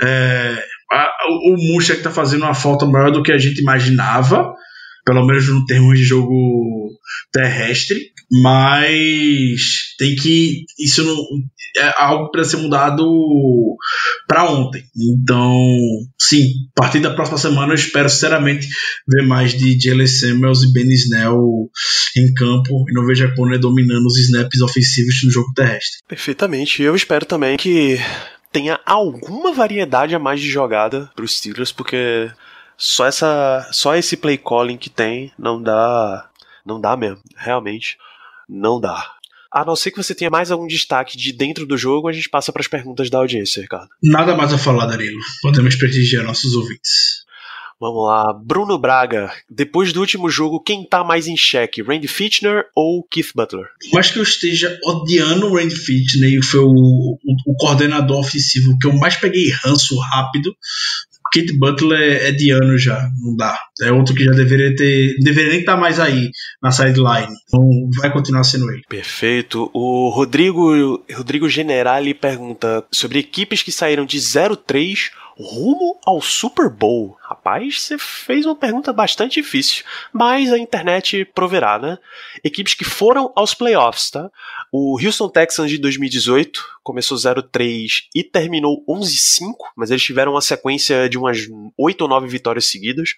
É, a, o Muncha está fazendo uma falta maior do que a gente imaginava pelo menos no termos de jogo terrestre, mas tem que isso não é algo para ser mudado para ontem. Então, sim, a partir da próxima semana eu espero sinceramente ver mais de Jalen Samuels e Ben Snell em campo e não vejo a Conner dominando os snaps ofensivos no jogo terrestre. Perfeitamente. Eu espero também que tenha alguma variedade a mais de jogada para os Steelers, porque só essa, só esse play calling que tem não dá, não dá mesmo, realmente não dá. A não ser que você tenha mais algum destaque de dentro do jogo, a gente passa para as perguntas da audiência, Ricardo. Nada mais a falar, Danilo. Podemos prestigiar nossos ouvintes. Vamos lá, Bruno Braga. Depois do último jogo, quem tá mais em xeque, Randy Fitchner ou Keith Butler? Mas que eu esteja odiando o Randy Fitchner, foi o, o, o, coordenador ofensivo que eu mais peguei ranço rápido, Kate Butler é, é de ano já, não dá. É outro que já deveria ter. Deveria nem estar tá mais aí na sideline. Então vai continuar sendo ele. Perfeito. O Rodrigo, Rodrigo Generali pergunta sobre equipes que saíram de 0-3 rumo ao Super Bowl. Rapaz, você fez uma pergunta bastante difícil, mas a internet proverá, né? Equipes que foram aos playoffs, tá? O Houston Texans de 2018 começou 0-3 e terminou 11-5, mas eles tiveram uma sequência de umas 8 ou 9 vitórias seguidas.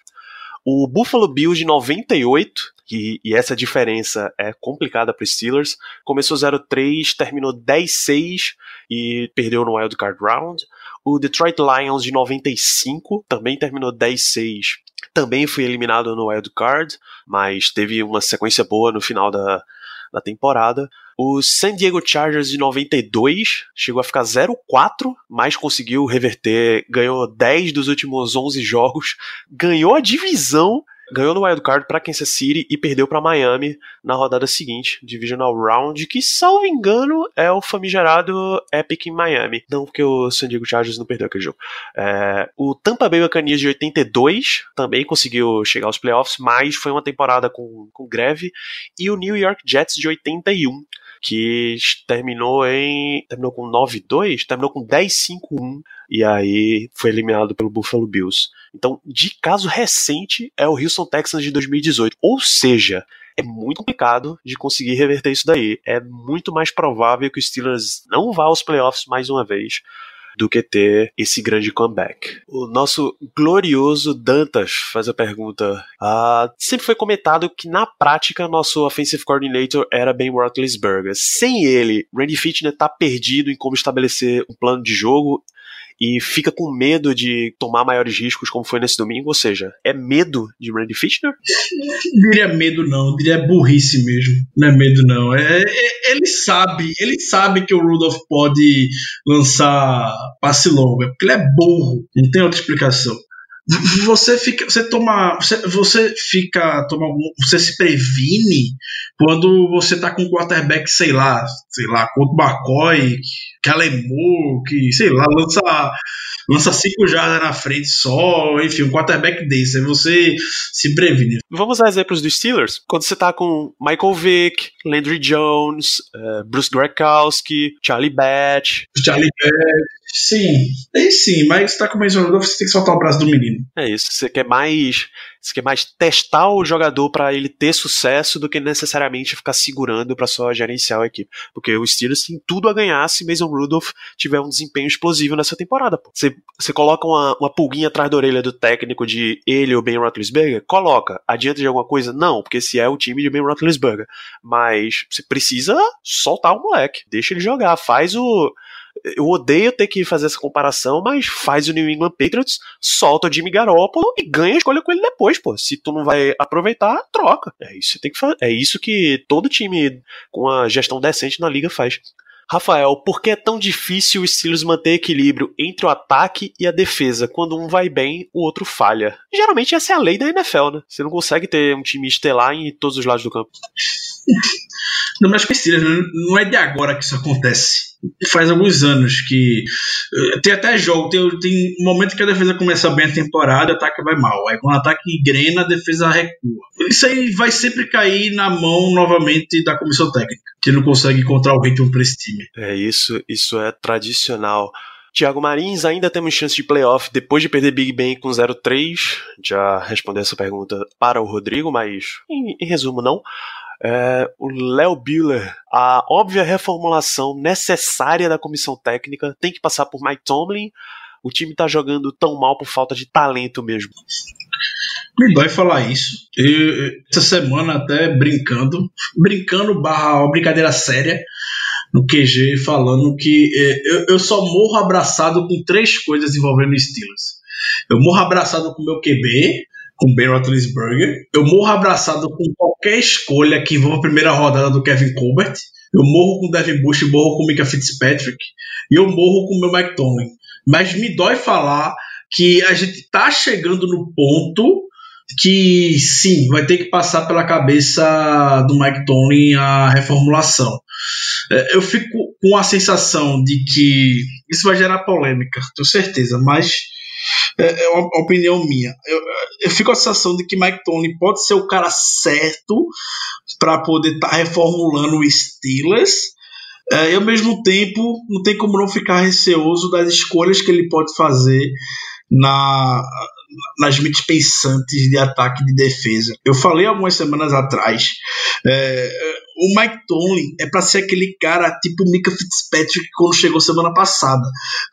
O Buffalo Bills de 98, e, e essa diferença é complicada para os Steelers, começou 0-3, terminou 10-6 e perdeu no Wild Card Round. O Detroit Lions de 95 também terminou 10-6. Também foi eliminado no Wild Card, mas teve uma sequência boa no final da, da temporada. O San Diego Chargers de 92 chegou a ficar 0-4, mas conseguiu reverter, ganhou 10 dos últimos 11 jogos, ganhou a divisão ganhou no Wild Card para Kansas City e perdeu para Miami na rodada seguinte, Divisional Round, que, salvo engano, é o famigerado Epic em Miami. Não porque o San Diego Chargers não perdeu aquele jogo. É, o Tampa Bay Buccaneers de 82 também conseguiu chegar aos playoffs, mas foi uma temporada com, com greve. E o New York Jets de 81 que terminou em. terminou com 9-2, terminou com 10-5-1 e aí foi eliminado pelo Buffalo Bills. Então, de caso recente, é o Houston Texans de 2018. Ou seja, é muito complicado de conseguir reverter isso daí. É muito mais provável que o Steelers não vá aos playoffs mais uma vez do que ter esse grande comeback. O nosso glorioso Dantas faz a pergunta: ah, sempre foi comentado que na prática nosso offensive coordinator era Ben Roethlisberger. Sem ele, Randy Fitner tá perdido em como estabelecer um plano de jogo e fica com medo de tomar maiores riscos, como foi nesse domingo? Ou seja, é medo de Randy Fitchner? Diria medo não, diria burrice mesmo. Não é medo não. É, é, ele sabe, ele sabe que o Rudolph pode lançar passe longo, é porque ele é burro. Não tem outra explicação você fica você toma você, você fica toma você se previne quando você tá com um quarterback sei lá sei lá contra o McCoy Moore que sei lá lança lança cinco jardas na frente só enfim um quarterback desse aí você se previne vamos a exemplos dos Steelers quando você tá com Michael Vick Landry Jones uh, Bruce Grakowski Charlie Batch Charlie Batch Sim, tem sim, mas tá com Mason Rudolph, você tem que soltar o braço do menino. É isso, você quer mais. Você quer mais testar o jogador para ele ter sucesso do que necessariamente ficar segurando para só gerenciar a equipe. Porque o Steelers tem tudo a ganhar se Mason Rudolph tiver um desempenho explosivo nessa temporada. Você coloca uma, uma pulguinha atrás da orelha do técnico de ele ou Ben Roethlisberger? Coloca. Adianta de alguma coisa? Não, porque se é o time de Ben Roethlisberger. Mas você precisa soltar o moleque. Deixa ele jogar. Faz o eu odeio ter que fazer essa comparação, mas faz o New England Patriots, solta o Jimmy Garoppolo e ganha a escolha com ele depois, pô. Se tu não vai aproveitar, troca. É isso que tem que fazer. É isso que todo time com a gestão decente na liga faz. Rafael, por que é tão difícil o Steelers manter equilíbrio entre o ataque e a defesa? Quando um vai bem, o outro falha. Geralmente essa é a lei da NFL, né? Você não consegue ter um time estelar em todos os lados do campo. Não, mas com Steelers, não é de agora que isso acontece. Faz alguns anos que eh, tem até jogo, tem, tem momento que a defesa começa bem a temporada, o ataque vai mal. Aí quando o ataque engrena, a defesa recua. Isso aí vai sempre cair na mão novamente da comissão técnica, que não consegue encontrar o ritmo para esse time. É isso, isso é tradicional. Thiago Marins, ainda temos chance de playoff depois de perder Big Ben com 0-3. Já respondeu essa pergunta para o Rodrigo, mas em, em resumo, não. É, o Léo Biller, a óbvia reformulação necessária da comissão técnica tem que passar por Mike Tomlin. O time tá jogando tão mal por falta de talento mesmo. Me dói falar isso. Eu, essa semana até brincando, brincando barra brincadeira séria no QG, falando que é, eu, eu só morro abraçado com três coisas envolvendo Steelers. Eu morro abraçado com meu QB, com Ben Roethlisberger. Eu morro abraçado com qualquer escolha que envolva a primeira rodada do Kevin Colbert. Eu morro com o Devin Bush, morro com o Mika Fitzpatrick. E eu morro com o meu Mike Tomlin. Mas me dói falar que a gente tá chegando no ponto que sim, vai ter que passar pela cabeça do Mike Tomlin a reformulação. É, eu fico com a sensação de que isso vai gerar polêmica, tenho certeza, mas é, é uma opinião minha. Eu, eu fico com a sensação de que Mike Tony pode ser o cara certo para poder estar tá reformulando o Steelers. É, e ao mesmo tempo, não tem como não ficar receoso das escolhas que ele pode fazer na, nas mentes pensantes de ataque e de defesa. Eu falei algumas semanas atrás. É, o Mike Tomlin é para ser aquele cara tipo Mika Fitzpatrick quando chegou semana passada,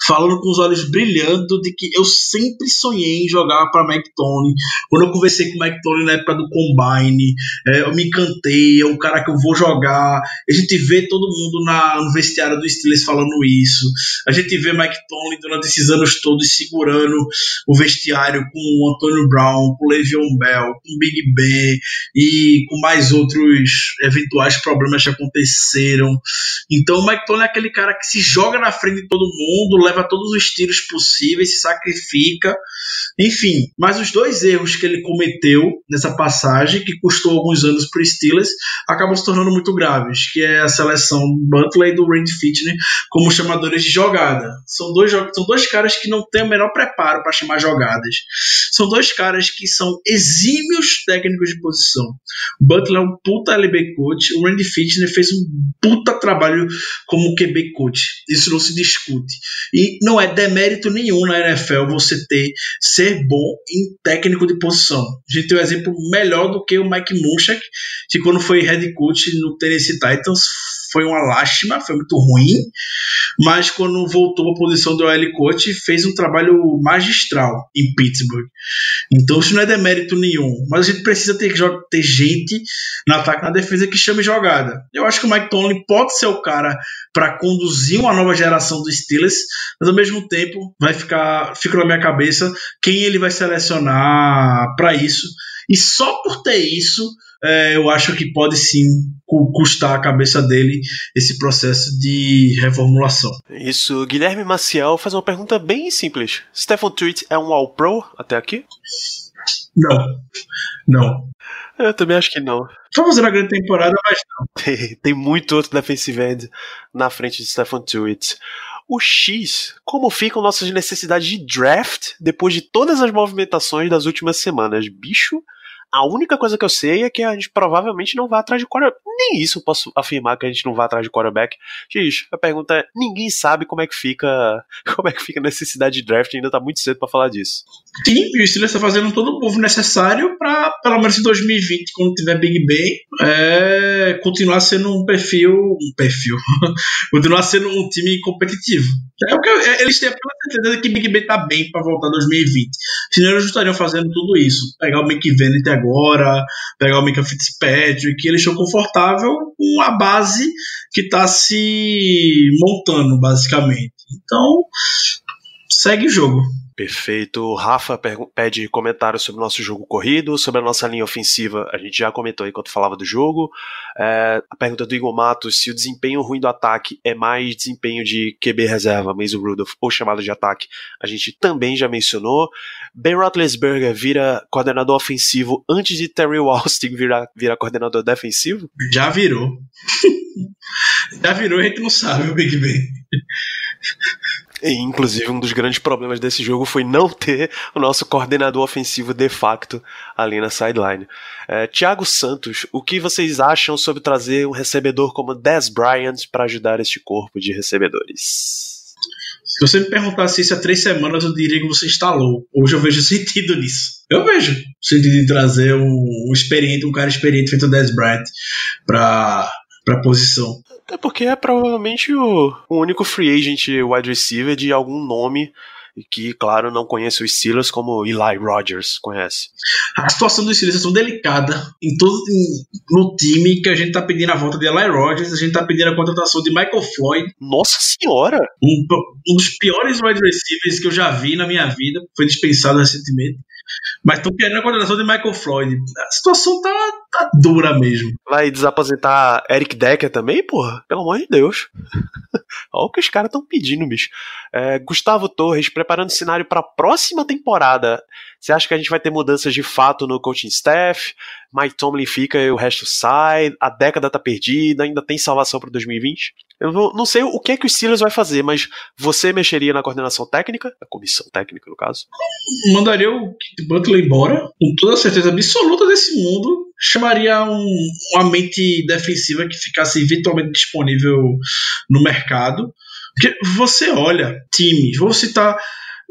falando com os olhos brilhando de que eu sempre sonhei em jogar para Mike Tomlin. Quando eu conversei com o Mike Tomlin na época do Combine, é, eu me encantei, é um cara que eu vou jogar. A gente vê todo mundo na, no vestiário do Steelers falando isso. A gente vê Mike Tomlin durante esses anos todos segurando o vestiário com o Antonio Brown, com o Le'Veon Bell, com o Big Ben e com mais outros eventuais vários problemas que aconteceram. Então o Mike é aquele cara que se joga na frente de todo mundo, leva todos os tiros possíveis, se sacrifica. Enfim, mas os dois erros que ele cometeu nessa passagem, que custou alguns anos para Steelers, acabam se tornando muito graves, que é a seleção do Butler e do Randy Fitney como chamadores de jogada. São dois, são dois caras que não têm o menor preparo para chamar jogadas. São dois caras que são exímios técnicos de posição. Butler é um puta LB coach, o Randy Fitner fez um puta trabalho como QB coach. Isso não se discute. E não é demérito nenhum na NFL você ter ser bom em técnico de posição. A gente tem um exemplo melhor do que o Mike Munchak, que quando foi head coach no Tennessee Titans foi uma lástima, foi muito ruim, mas quando voltou à posição do OL coach, fez um trabalho magistral em Pittsburgh. Então isso não é demérito nenhum, mas a gente precisa ter, ter gente no ataque na defesa que chame jogada. Eu acho que o Mike Tomlin pode ser o cara para conduzir uma nova geração dos Steelers, mas ao mesmo tempo vai ficar, fica na minha cabeça quem ele vai selecionar para isso. E só por ter isso, é, eu acho que pode sim custar a cabeça dele esse processo de reformulação. Isso, Guilherme Maciel faz uma pergunta bem simples. Stephen Tweet é um All-Pro até aqui? Não, não. Eu também acho que não. Tá fazendo uma grande temporada, mas não. Tem, tem muito outro defensive end na frente de Stephen Tweet. O X, como ficam nossas necessidades de draft depois de todas as movimentações das últimas semanas? Bicho, a única coisa que eu sei é que a gente provavelmente não vai atrás de quarterback. Nem isso eu posso afirmar que a gente não vai atrás de quarterback. Diz, a pergunta é: ninguém sabe como é que fica como é que fica a necessidade de draft, ainda tá muito cedo para falar disso. Sim, o Steelers está fazendo todo o povo necessário para, pelo menos em 2020, quando tiver Big Ben, é, continuar sendo um perfil. Um perfil. continuar sendo um time competitivo. É o que é, eles têm a certeza que Big Ben tá bem para voltar em 2020. Senão eles estariam fazendo tudo isso. Pegar o Mick Vennett agora, pegar o Mika Fitzpatrick, que eles estão confortável com a base que está se montando, basicamente. Então, segue o jogo. Perfeito. O Rafa pede comentários sobre o nosso jogo corrido, sobre a nossa linha ofensiva. A gente já comentou enquanto falava do jogo. É, a pergunta do Igor Matos: se o desempenho ruim do ataque é mais desempenho de QB reserva, Mason Rudolph, ou chamada de ataque, a gente também já mencionou. Ben Roethlisberger vira coordenador ofensivo antes de Terry Walsting virar, virar coordenador defensivo? Já virou. já virou, a gente não sabe o Big Ben. E, inclusive, um dos grandes problemas desse jogo foi não ter o nosso coordenador ofensivo de facto ali na sideline. É, Thiago Santos, o que vocês acham sobre trazer um recebedor como Dez Bryant para ajudar este corpo de recebedores? Se você me perguntasse isso há três semanas, eu diria que você louco. Hoje eu vejo sentido nisso. Eu vejo sentido em trazer um, um experiente, um cara experiente feito o Dez Bryant para a posição. Até porque é provavelmente o, o único free agent wide receiver de algum nome que, claro, não conhece os Steelers como Eli Rogers conhece. A situação dos Steelers é tão delicada em todo, em, no time que a gente tá pedindo a volta de Eli Rogers, a gente tá pedindo a contratação de Michael Floyd. Nossa senhora! Um, um dos piores wide receivers que eu já vi na minha vida, foi dispensado recentemente. Mas estão querendo a contratação de Michael Floyd. A situação tá, tá dura mesmo. Vai desaposentar Eric Decker também, porra? Pelo amor de Deus. Olha o que os caras estão pedindo, bicho. É, Gustavo Torres, preparando o cenário para a próxima temporada. Você acha que a gente vai ter mudanças de fato no coaching staff? Mike Tomlin fica e o resto sai? A década tá perdida? Ainda tem salvação para 2020? Eu não sei o que é que o Steelers vai fazer, mas você mexeria na coordenação técnica, a comissão técnica no caso? Mandaria o Kit Butler embora, com toda a certeza absoluta desse mundo. Chamaria um, uma mente defensiva que ficasse eventualmente disponível no mercado. Porque você olha times, vou citar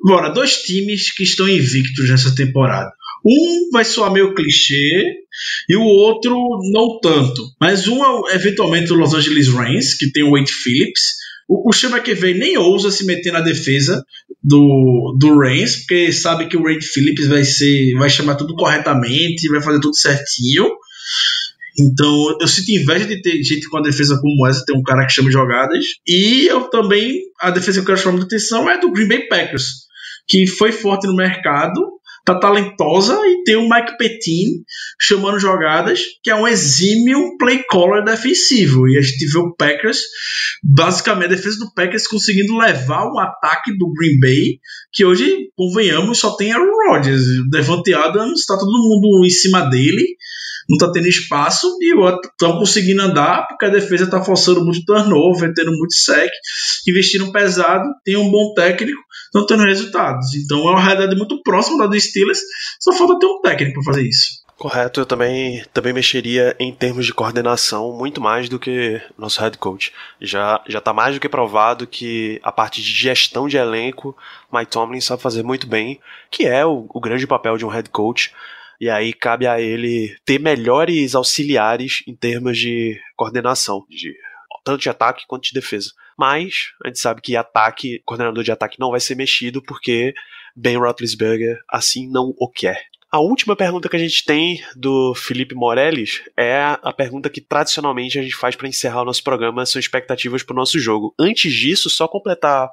Bora, dois times que estão invictos nessa temporada. Um vai soar meio clichê e o outro não tanto. Mas um é eventualmente o Los Angeles Rams, que tem o Wade Phillips. O, o Sean McVay nem ousa se meter na defesa do, do Rams, porque sabe que o Wade Phillips vai ser, vai chamar tudo corretamente, vai fazer tudo certinho. Então, eu sinto inveja de ter gente com a defesa como essa, ter um cara que chama jogadas. E eu também, a defesa que eu quero chamar de atenção é do Green Bay Packers que foi forte no mercado, tá talentosa e tem o Mike Petin chamando jogadas, que é um exímio play caller defensivo. E a gente vê o Packers, basicamente a defesa do Packers conseguindo levar o ataque do Green Bay, que hoje, convenhamos, só tem Aaron Rodgers. Devante Adams, tá todo mundo em cima dele não tá tendo espaço e estão conseguindo andar porque a defesa tá forçando muito turnover, tendo muito sec, investindo pesado, tem um bom técnico, estão tendo resultados. Então é uma realidade muito próxima da do Steelers, só falta ter um técnico para fazer isso. Correto, eu também, também mexeria em termos de coordenação muito mais do que nosso head coach. Já já tá mais do que provado que a parte de gestão de elenco, Mike Tomlin sabe fazer muito bem, que é o, o grande papel de um head coach. E aí cabe a ele ter melhores auxiliares em termos de coordenação, de tanto de ataque quanto de defesa. Mas a gente sabe que ataque, coordenador de ataque não vai ser mexido porque Ben Roethlisberger assim não o quer. A última pergunta que a gente tem do Felipe Morelles é a pergunta que tradicionalmente a gente faz para encerrar o nosso programa, são expectativas para o nosso jogo. Antes disso, só completar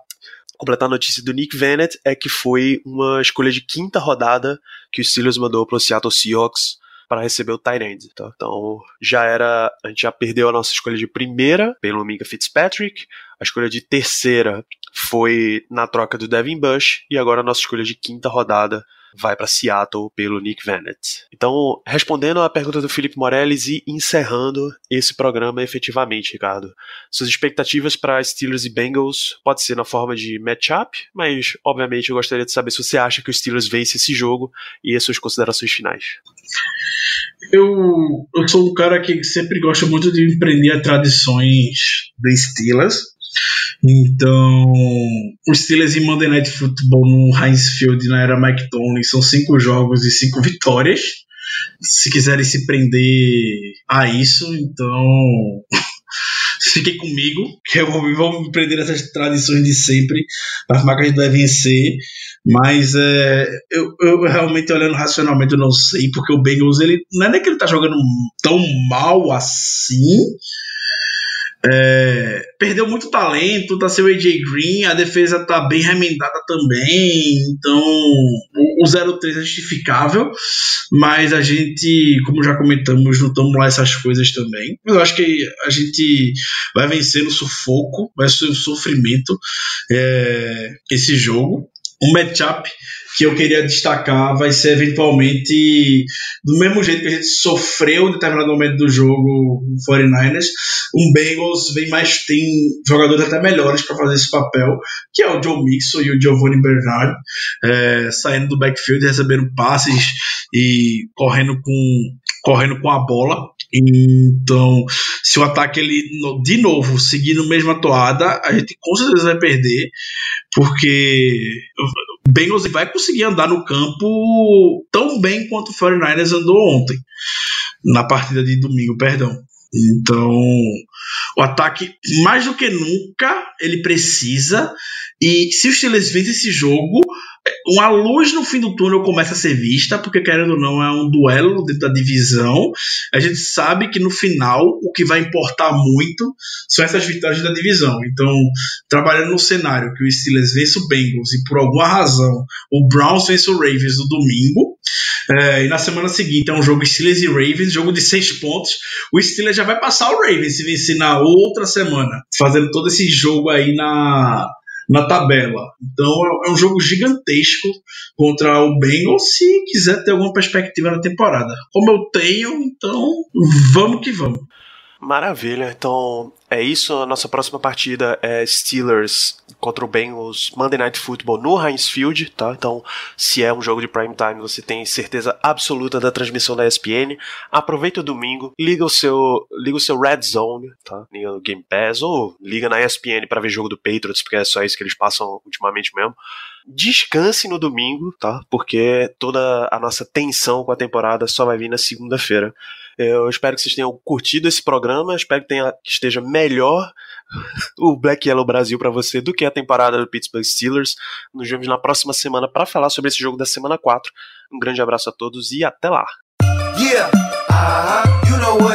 completar a notícia do Nick Vannett é que foi uma escolha de quinta rodada que o Steelers mandou para o Seattle Seahawks para receber o Tyrande. Tá? Então já era. A gente já perdeu a nossa escolha de primeira pelo Mika Fitzpatrick. A escolha de terceira foi na troca do Devin Bush. E agora a nossa escolha de quinta rodada vai para Seattle pelo Nick Vannett. Então, respondendo à pergunta do Felipe Morales e encerrando esse programa efetivamente, Ricardo. Suas expectativas para Steelers e Bengals pode ser na forma de matchup, mas obviamente eu gostaria de saber se você acha que o Steelers vence esse jogo e as suas considerações finais. Eu, eu sou um cara que sempre gosta muito de empreender tradições da Steelers. Então, os Steelers em Monday Night Football no Heinz Field na era Mike Tomlin são cinco jogos e cinco vitórias. Se quiserem se prender a isso, então fiquem comigo, que eu vou, vou me prender nessas tradições de sempre, as marcas devem vencer. Mas é, eu, eu, realmente olhando racionalmente eu não sei, porque o Bengals ele não é nem que ele tá jogando tão mal assim, é, perdeu muito talento, tá seu AJ Green, a defesa tá bem remendada também, então o, o 0-3 é justificável, mas a gente, como já comentamos, não estamos lá essas coisas também. Eu acho que a gente vai vencer no sufoco, vai ser um sofrimento é, esse jogo. um matchup que eu queria destacar vai ser eventualmente do mesmo jeito que a gente sofreu em determinado momento do jogo com 49ers, um Bengals vem mais tem jogadores até melhores para fazer esse papel, que é o Joe Mixon e o Giovanni Bernard, é, saindo do backfield, recebendo passes e correndo com correndo com a bola. Então, se o ataque ele de novo seguir no mesma toada, a gente com certeza vai perder, porque o Bengals vai conseguir andar no campo tão bem quanto o 49ers andou ontem, na partida de domingo, perdão. Então, o ataque, mais do que nunca, ele precisa. E se os Steelers vencem esse jogo, uma luz no fim do túnel começa a ser vista, porque querendo ou não é um duelo dentro da divisão. A gente sabe que no final o que vai importar muito são essas vitórias da divisão. Então, trabalhando no cenário que o Steelers vence o Bengals e por alguma razão o Browns vence o Ravens no domingo, é, e na semana seguinte é um jogo Steelers e Ravens, jogo de seis pontos. O Steelers já vai passar o Ravens se vencer na outra semana, fazendo todo esse jogo aí na, na tabela. Então é um jogo gigantesco contra o Bengals se quiser ter alguma perspectiva na temporada. Como eu tenho, então vamos que vamos. Maravilha, então é isso. A nossa próxima partida é Steelers contra o Bengals Monday Night Football no Heinz Field, tá? Então, se é um jogo de prime time, você tem certeza absoluta da transmissão da ESPN. Aproveita o domingo, liga o seu, liga o seu Red Zone, tá? Liga no Game Pass ou liga na ESPN para ver jogo do Patriots, porque é só isso que eles passam ultimamente mesmo descanse no domingo, tá? Porque toda a nossa tensão com a temporada só vai vir na segunda-feira. Eu espero que vocês tenham curtido esse programa, espero que, tenha, que esteja melhor o Black Yellow Brasil para você do que a temporada do Pittsburgh Steelers. Nos vemos na próxima semana para falar sobre esse jogo da semana 4. Um grande abraço a todos e até lá. Yeah. Uh -huh. you know